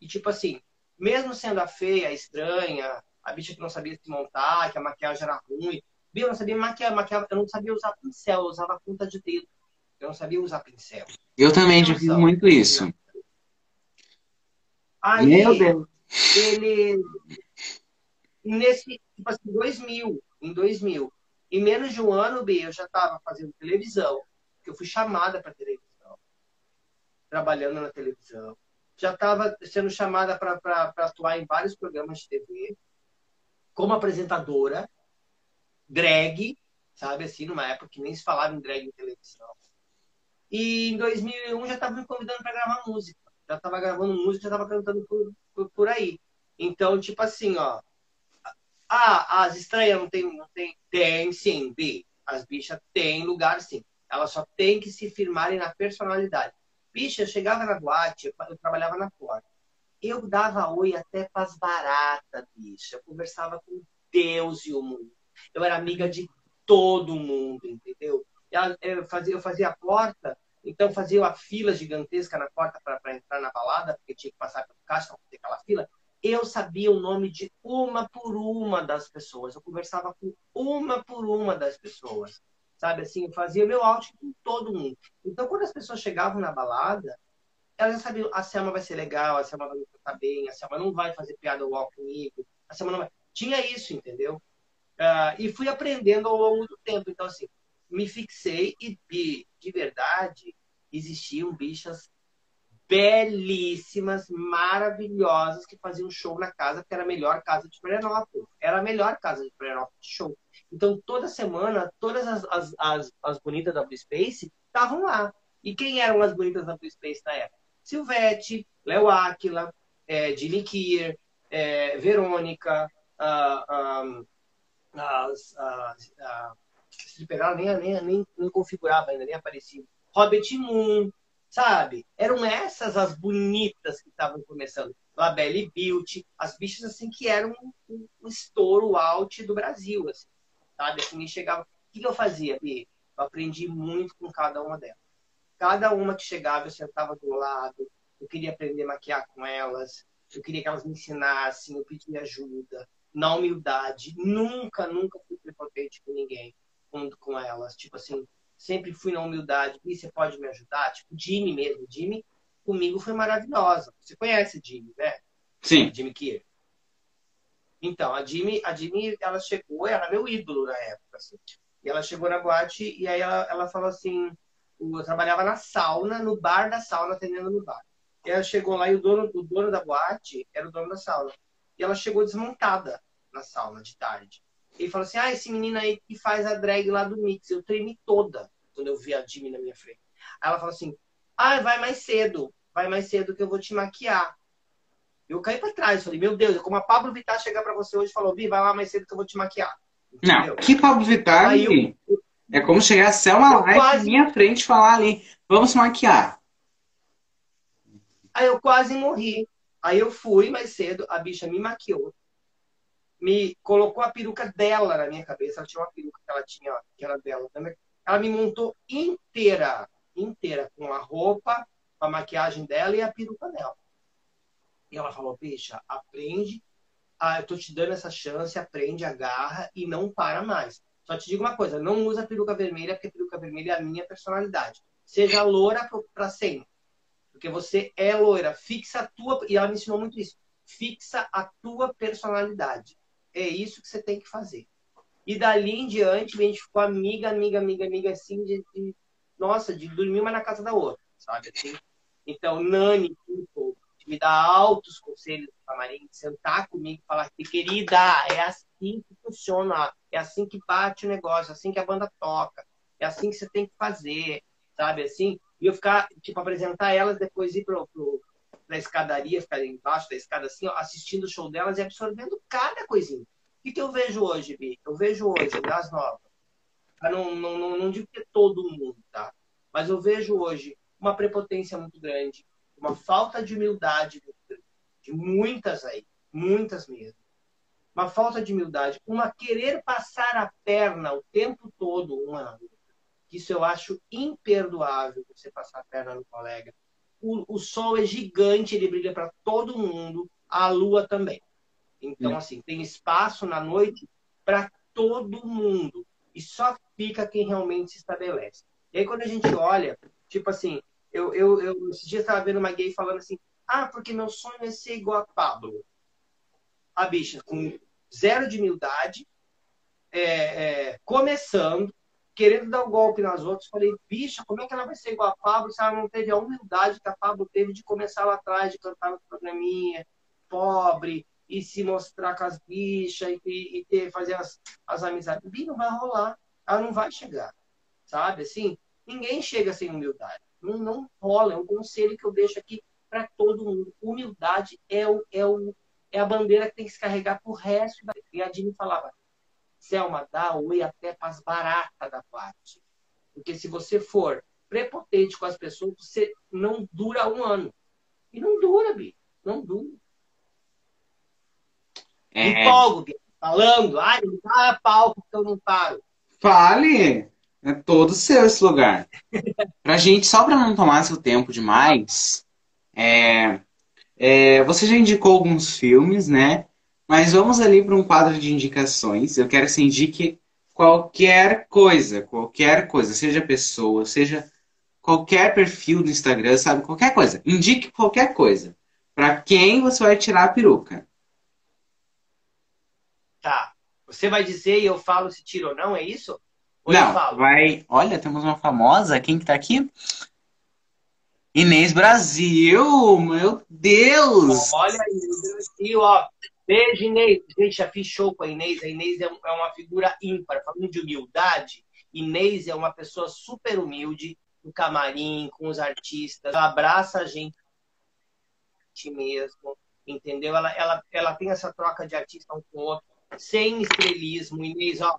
E tipo assim, mesmo sendo a feia, a estranha, a bicha que não sabia se montar, que a maquiagem era ruim, eu não sabia maquiar, maquiar, eu não sabia usar pincel, eu usava ponta de dedo. Eu não sabia usar pincel. Eu também já fiz muito isso. Aí, Meu Deus. ele nesse tipo assim 2000 em 2000 em menos de um ano B eu já estava fazendo televisão que eu fui chamada para televisão trabalhando na televisão já estava sendo chamada para atuar em vários programas de TV como apresentadora drag sabe assim numa época que nem se falava em drag em televisão e em 2001 já estava me convidando para gravar música já estava gravando música já estava cantando por, por, por aí então, tipo assim, ó. Ah, as estranhas não tem, não tem. Tem sim, B. As bichas têm lugar sim. Elas só têm que se firmarem na personalidade. Bicha, eu chegava na boate, eu, eu trabalhava na porta. Eu dava oi até pras baratas, bicha. Eu conversava com Deus e o mundo. Eu era amiga de todo mundo, entendeu? Eu fazia, eu fazia a porta Então fazia uma fila gigantesca na porta para entrar na balada, porque tinha que passar pelo caixa para fazer aquela fila. Eu sabia o nome de uma por uma das pessoas. Eu conversava com uma por uma das pessoas. Sabe assim, eu fazia meu out com todo mundo. Então, quando as pessoas chegavam na balada, elas já sabiam, a Selma vai ser legal, a Selma vai me tratar bem, a Selma não vai fazer piada wall comigo, a Selma não vai... Tinha isso, entendeu? Uh, e fui aprendendo ao longo do tempo. Então, assim, me fixei e, e de verdade, existiam bichas belíssimas, maravilhosas, que faziam show na casa, que era a melhor casa de Florianópolis. Era a melhor casa de Florianópolis de show. Então, toda semana, todas as, as, as, as bonitas da Blue Space estavam lá. E quem eram as bonitas da Blue Space na época? Silvete, Léo Áquila, é, Jimmy Kier, é, Verônica, uh, as, as, a, nem, nem, nem, nem configurava ainda, nem aparecia. Robert Moon, sabe? Eram essas as bonitas que estavam começando. Labelle Beauty, as bichas assim que eram um, um estouro out do Brasil, assim, sabe? Assim, me chegava. O que eu fazia, Bi? Eu aprendi muito com cada uma delas. Cada uma que chegava, eu sentava do lado, eu queria aprender a maquiar com elas, eu queria que elas me ensinassem, eu pedia ajuda, na humildade. Nunca, nunca fui prepotente com ninguém, com, com elas. Tipo assim, sempre fui na humildade. E você pode me ajudar? Tipo, Jimmy mesmo. Jimmy comigo foi maravilhosa. Você conhece Jimmy, né? Sim. Jimmy Kier. Então, a Jimmy, a Jimmy, ela chegou, era meu ídolo na época, assim. E ela chegou na boate e aí ela, ela falou assim, eu trabalhava na sauna, no bar da sauna, atendendo no bar. E ela chegou lá e o dono, o dono da boate era o dono da sauna. E ela chegou desmontada na sauna de tarde. Ele falou assim: Ah, esse menino aí que faz a drag lá do Mix. Eu tremi toda quando eu vi a Jimmy na minha frente. Aí ela falou assim: Ah, vai mais cedo. Vai mais cedo que eu vou te maquiar. Eu caí pra trás. Falei: Meu Deus, é como a Pablo Vittar chegar pra você hoje e falou: Vi, vai lá mais cedo que eu vou te maquiar. Entendeu? Não, que Pablo Vittar. Aí eu, é como chegar a Selma Live quase... na minha frente e falar ali: Vamos maquiar. Aí eu quase morri. Aí eu fui mais cedo, a bicha me maquiou, me colocou a peruca dela na minha cabeça. Ela tinha uma peruca que ela tinha, que era dela também. Ela me montou inteira, inteira, com a roupa, a maquiagem dela e a peruca dela. E ela falou, bicha, aprende, ah, eu tô te dando essa chance, aprende, agarra e não para mais. Só te digo uma coisa, não usa peruca vermelha, porque peruca vermelha é a minha personalidade. Seja loura para sempre. Porque você é loira, fixa a tua. E ela me ensinou muito isso. Fixa a tua personalidade. É isso que você tem que fazer. E dali em diante, a gente ficou amiga, amiga, amiga, amiga, assim, de, de nossa, de dormir uma na casa da outra, sabe? Assim? Então, Nani, tipo, me dar altos conselhos do camarim, sentar comigo e falar que, querida, é assim que funciona, é assim que bate o negócio, é assim que a banda toca, é assim que você tem que fazer, sabe? Assim, e eu ficar, tipo, apresentar elas, depois ir pro, pro, na escadaria, ficar embaixo da escada assim, ó, assistindo o show delas e absorvendo cada coisinha. O que, que eu vejo hoje, Bi? Eu vejo hoje, das novas. Não, não, não, não digo que é todo mundo, tá? Mas eu vejo hoje uma prepotência muito grande, uma falta de humildade de muitas aí, muitas mesmo. Uma falta de humildade, uma querer passar a perna o tempo todo uma na outra. Isso eu acho imperdoável você passar a perna no colega o, o sol é gigante, ele brilha para todo mundo, a lua também. Então, é. assim, tem espaço na noite para todo mundo. E só fica quem realmente se estabelece. E aí, quando a gente olha, tipo assim, eu, eu, eu esses dias estava vendo uma gay falando assim: ah, porque meu sonho é ser igual a Pablo. A bicha com zero de humildade, é, é, começando, querendo dar o um golpe nas outras. Falei, bicha, como é que ela vai ser igual a Pablo se ela não teve a humildade que a Pablo teve de começar lá atrás, de cantar no programinha, pobre, e se mostrar com as bichas, e, e ter, fazer as, as amizades. Bi, não vai rolar. Ela não vai chegar. Sabe? Assim, ninguém chega sem humildade. Não, não rola. É um conselho que eu deixo aqui para todo mundo. Humildade é, o, é, o, é a bandeira que tem que se carregar pro resto da. E a Dini falava, Selma, dá oi até para as baratas da parte. Porque se você for prepotente com as pessoas, você não dura um ano. E não dura, Bi. Não dura. É... Empolgo, Bi. Falando. Ai, não dá palco que eu não paro. Fale. É todo seu esse lugar. pra gente, só pra não tomar seu tempo demais, é, é, você já indicou alguns filmes, né? Mas vamos ali para um quadro de indicações. Eu quero que você indique qualquer coisa, qualquer coisa, seja pessoa, seja qualquer perfil do Instagram, sabe? Qualquer coisa. Indique qualquer coisa. Para quem você vai tirar a peruca. Tá. Você vai dizer e eu falo se tira ou não, é isso? Não, vai. Olha, temos uma famosa. Quem que tá aqui? Inês Brasil, meu Deus! Olha aí, Brasil, ó. Beijo, Inês. Gente, já fiz show com a Inês. A Inês é, é uma figura ímpar. Falando de humildade, Inês é uma pessoa super humilde no camarim, com os artistas. Ela abraça a gente mesmo, entendeu? Ela, ela, ela tem essa troca de artista um com o outro, sem estrelismo. Inês, ó,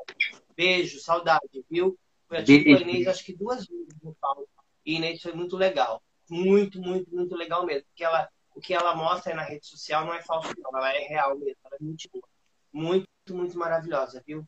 beijo, saudade, viu? Foi a Inês acho que duas vezes no palco. E Inês foi muito legal. Muito, muito, muito legal mesmo. Porque ela o que ela mostra na rede social não é falso, não. Ela é real mesmo. Ela é muito boa. Muito, muito maravilhosa, viu?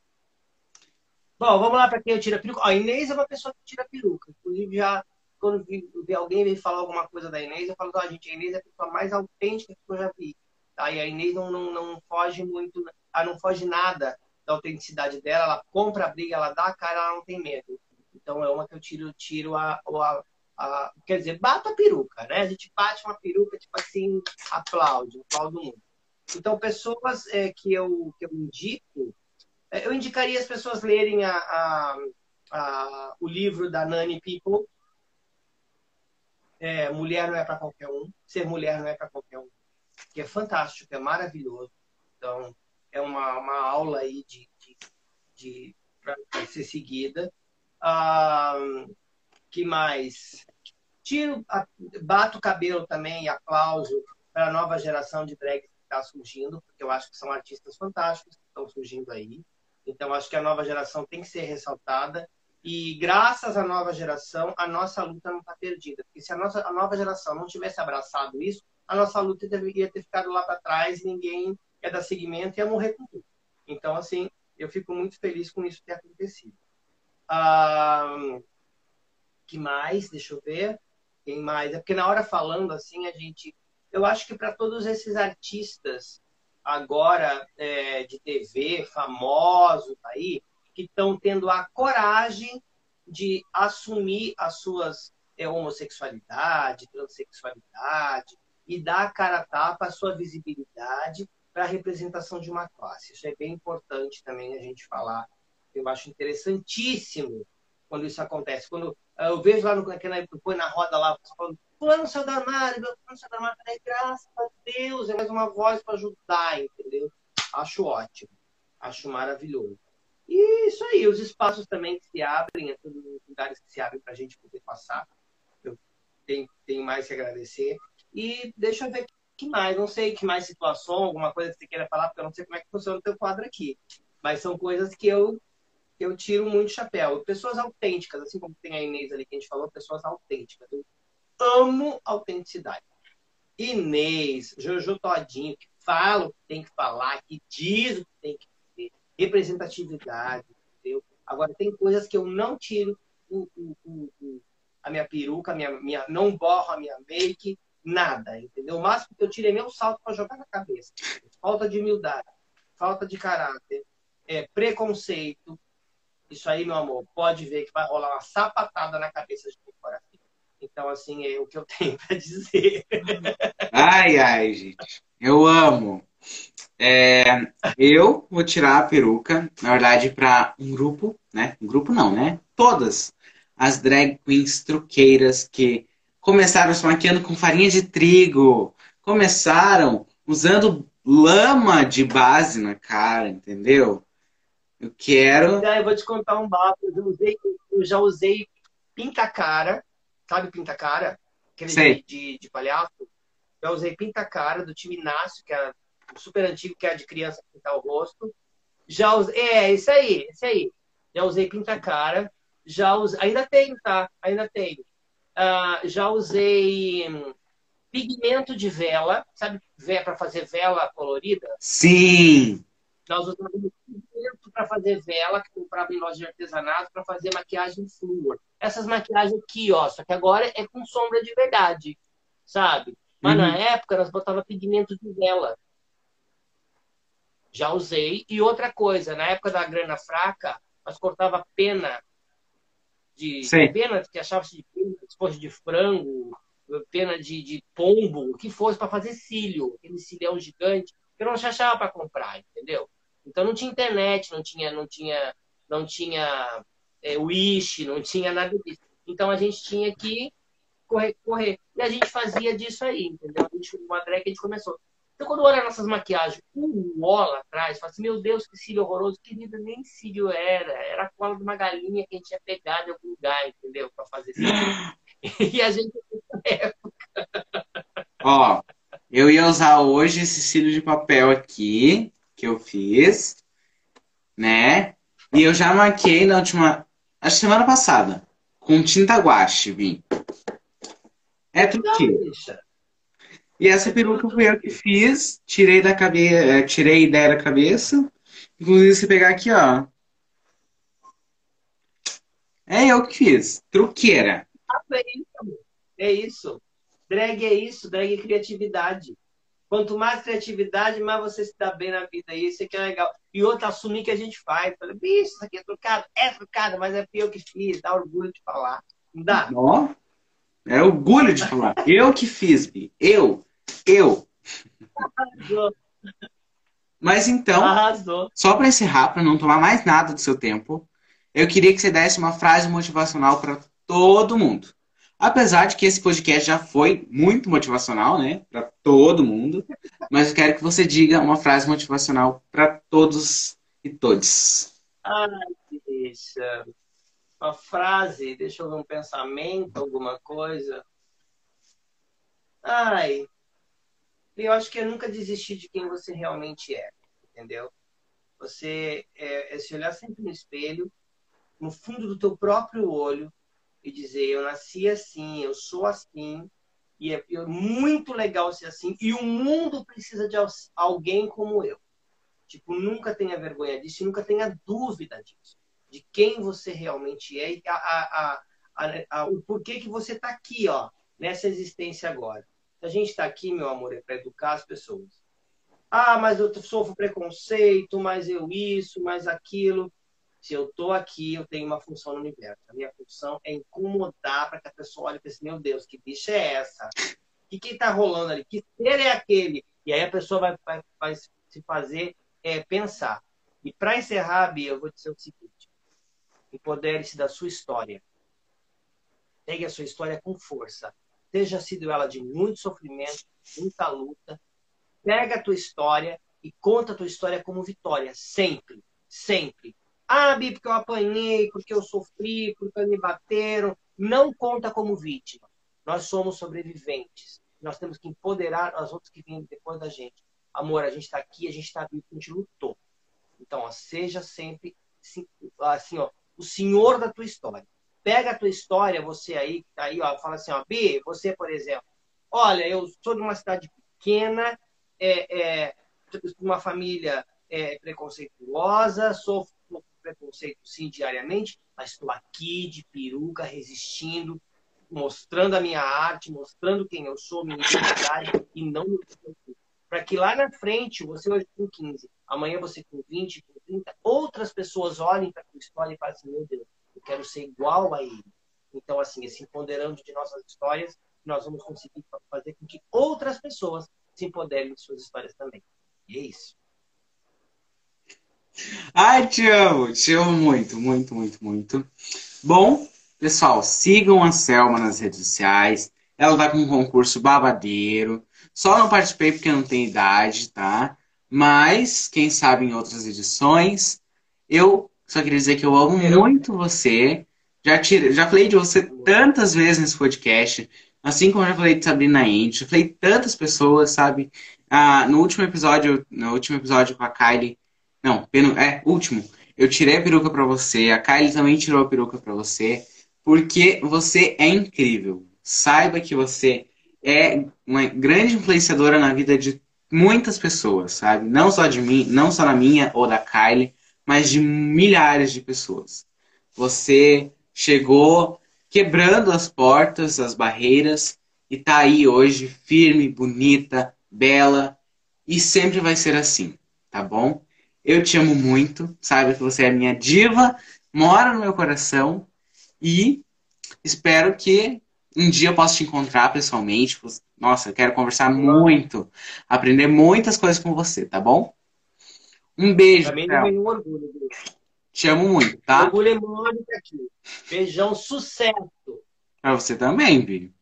Bom, vamos lá para quem eu tiro a peruca. a Inês é uma pessoa que tira peruca. Inclusive, já quando vi, vi alguém me falar alguma coisa da Inês, eu falo, ó, gente, a Inês é a pessoa mais autêntica que eu já vi. Tá? E a Inês não, não, não foge muito, ela não foge nada da autenticidade dela, ela compra a briga, ela dá a cara, ela não tem medo. Então é uma que eu tiro, tiro a, a, a, quer dizer, bata a peruca, né? A gente bate uma peruca, tipo assim, aplaude, aplaude o mundo. Então, pessoas é, que, eu, que eu indico, é, eu indicaria as pessoas lerem a, a, a, o livro da Nani People. É, mulher não é para qualquer um. Ser mulher não é para qualquer um. Que é fantástico, é maravilhoso. Então, é uma, uma aula aí de, de, de para ser seguida. Ah, que mais? Tiro, bato o cabelo também, aplauso para a nova geração de drag que está surgindo, porque eu acho que são artistas fantásticos que estão surgindo aí. Então, acho que a nova geração tem que ser ressaltada. E graças à nova geração, a nossa luta não está perdida. Porque se a, nossa, a nova geração não tivesse abraçado isso, a nossa luta ia ter ficado lá para trás, ninguém ia dar seguimento e ia morrer com tudo. Então, assim, eu fico muito feliz com isso ter acontecido. Ah, que mais? Deixa eu ver. Quem mais? É porque na hora falando assim, a gente. Eu acho que para todos esses artistas agora é, de TV, famosos aí, que estão tendo a coragem de assumir as suas é, homossexualidade, transexualidade e dar a cara a tapa a sua visibilidade para a representação de uma classe. Isso é bem importante também a gente falar. Eu acho interessantíssimo quando isso acontece. Quando ah, eu vejo lá no que põe na roda lá, falando, fulano saiu da armário, fulano saiu da armário, falei, graças a Deus, é mais uma voz para ajudar, entendeu? Acho ótimo, acho maravilhoso. E isso aí, os espaços também que se abrem, é os lugares que se abrem para a gente poder passar. Eu tenho, tenho mais que agradecer. E deixa eu ver que mais, não sei que mais situação, alguma coisa que você queira falar, porque eu não sei como é que funciona o teu quadro aqui. Mas são coisas que eu eu tiro muito chapéu. Pessoas autênticas, assim como tem a Inês ali que a gente falou, pessoas autênticas. Eu amo autenticidade. Inês, Jojo Todinho, que fala o que tem que falar, que diz o que tem que dizer, representatividade, entendeu? Agora, tem coisas que eu não tiro o, o, o, a minha peruca, a minha, minha, não borro a minha make, nada, entendeu? O máximo que eu tiro é meu salto para jogar na cabeça. Falta de humildade, falta de caráter, é, preconceito, isso aí, meu amor, pode ver que vai rolar uma sapatada na cabeça de quem for assim. Então, assim, é o que eu tenho para dizer. Ai, ai, gente. Eu amo. É, eu vou tirar a peruca, na verdade, para um grupo, né? Um grupo não, né? Todas as drag queens truqueiras que começaram se maquiando com farinha de trigo, começaram usando lama de base na cara, entendeu? Eu quero. eu vou te contar um bafo. Eu já usei, eu já usei pinta-cara. Sabe pinta-cara? Aquele de, de, de, palhaço. Já usei pinta-cara do time Inácio, que é super antigo, que é de criança pintar o rosto. Já usei. É, isso aí, isso aí. Já usei pinta-cara. Já usei. Ainda tenho, tá? Ainda tenho. Uh, já usei pigmento de vela, sabe? Para fazer vela colorida? Sim! Nós usávamos pigmento para fazer vela, que comprava em loja de artesanato, para fazer maquiagem flúor. Essas maquiagens aqui, ó, só que agora é com sombra de verdade, sabe? Mas uhum. na época nós botava pigmento de vela. Já usei. E outra coisa, na época da grana fraca, nós cortava pena de Sim. pena que achava-se de pena, se fosse de frango, pena de, de pombo, o que fosse para fazer cílio, aquele cilhão gigante, que eu não achava para comprar, entendeu? Então não tinha internet, não tinha, não tinha, não tinha é, Wish, não tinha nada disso. Então a gente tinha que correr, correr. E a gente fazia disso aí, entendeu? A gente, uma drag a gente começou. Então, quando olha nossas maquiagens, um lá atrás, fala assim, meu Deus, que cílio horroroso. Querida, nem cílio era. Era a cola de uma galinha que a gente tinha pegado em algum lugar, entendeu? Para fazer cílio. e a gente, Ó, eu ia usar hoje esse cílio de papel aqui, que eu fiz, né? E eu já maquiei na última, acho semana passada, com tinta guache, vim. É truque. E essa peruca foi eu que fiz, tirei da cabeça, é, tirei a ideia da cabeça. Inclusive, se pegar aqui, ó. É eu que fiz. Truqueira. É isso. É isso. Drag é isso, drag é criatividade. Quanto mais criatividade, mais você se dá bem na vida. Isso aqui é legal. E outra, assumir que a gente faz. Falei, bicho, isso aqui é trucado. É trucado, mas é eu que fiz. Dá orgulho de falar. Não dá? Não. É orgulho de falar. eu que fiz, Bi. Eu. Eu. Arrasou. Mas então, Arrasou. só para encerrar, para não tomar mais nada do seu tempo, eu queria que você desse uma frase motivacional para todo mundo. Apesar de que esse podcast já foi muito motivacional, né? Para todo mundo. Mas eu quero que você diga uma frase motivacional para todos e todos. Ai, deixa. Uma frase, deixa eu ver um pensamento, alguma coisa. Ai, eu acho que é nunca desistir de quem você realmente é, entendeu? Você é, é se olhar sempre no espelho, no fundo do teu próprio olho, e dizer eu nasci assim, eu sou assim, e é, é muito legal ser assim, e o mundo precisa de alguém como eu. Tipo, nunca tenha vergonha disso, nunca tenha dúvida disso, de quem você realmente é e a, a, a, o porquê que você está aqui, ó, nessa existência agora. A gente está aqui, meu amor, é para educar as pessoas. Ah, mas eu sofro preconceito, mas eu isso, mas aquilo. Se eu estou aqui, eu tenho uma função no universo. A minha função é incomodar para que a pessoa olhe e pense, meu Deus, que bicha é essa? O que está rolando ali? Que ser é aquele? E aí a pessoa vai, vai, vai se fazer é, pensar. E para encerrar, Bia, eu vou dizer o seguinte. Empodere-se da sua história. Pegue a sua história com força. Seja sido ela de muito sofrimento, muita luta. Pega a tua história e conta a tua história como vitória. Sempre. Sempre ah, Bi, porque eu apanhei, porque eu sofri, porque me bateram. Não conta como vítima. Nós somos sobreviventes. Nós temos que empoderar as outras que vêm depois da gente. Amor, a gente está aqui, a gente está vivo, a gente lutou. Então, ó, seja sempre assim, ó, o senhor da tua história. Pega a tua história, você aí, aí, ó, fala assim, ó, Bi, você, por exemplo, olha, eu sou de uma cidade pequena, é, é, uma família é, preconceituosa, sou preconceito, sim, diariamente, mas estou aqui de peruca, resistindo, mostrando a minha arte, mostrando quem eu sou, minha identidade, e não me Para que lá na frente, você hoje com 15, amanhã você com 20, com 30, outras pessoas olhem para a sua história e falem assim, meu Deus, eu quero ser igual a ele. Então, assim, esse empoderando de nossas histórias, nós vamos conseguir fazer com que outras pessoas se empoderem de suas histórias também. E é isso. Ai, te amo, te amo muito, muito, muito, muito. Bom, pessoal, sigam a Selma nas redes sociais. Ela tá com um concurso babadeiro. Só não participei porque não tem idade, tá? Mas, quem sabe em outras edições. Eu só queria dizer que eu amo muito você. Já, tire, já falei de você tantas vezes nesse podcast. Assim como eu já falei de Sabrina Indy. Já falei de tantas pessoas, sabe? Ah, no último episódio, no último episódio com a Kylie, não, é, último. Eu tirei a peruca para você, a Kylie também tirou a peruca para você, porque você é incrível. Saiba que você é uma grande influenciadora na vida de muitas pessoas, sabe? Não só de mim, não só na minha ou da Kylie, mas de milhares de pessoas. Você chegou quebrando as portas, as barreiras e tá aí hoje firme, bonita, bela e sempre vai ser assim, tá bom? Eu te amo muito, sabe que você é minha diva, mora no meu coração e espero que um dia eu possa te encontrar pessoalmente. Nossa, eu quero conversar muito, aprender muitas coisas com você, tá bom? Um beijo. Também tenho um orgulho. Te amo muito, tá? Orgulho é Mônica aqui. Beijão, sucesso. Pra você também, Bi.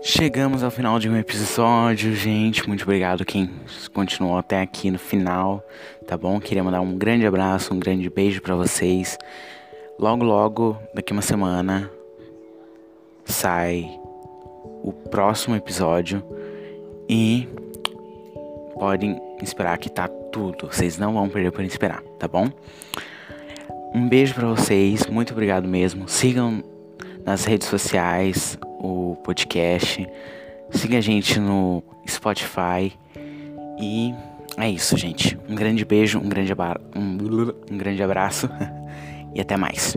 Chegamos ao final de um episódio, gente. Muito obrigado quem continuou até aqui no final, tá bom? Queria mandar um grande abraço, um grande beijo para vocês. Logo, logo, daqui uma semana, sai o próximo episódio e podem esperar que tá tudo. Vocês não vão perder por esperar, tá bom? Um beijo para vocês, muito obrigado mesmo. Sigam nas redes sociais, o podcast. Siga a gente no Spotify. E é isso, gente. Um grande beijo, um grande, um, um grande abraço e até mais.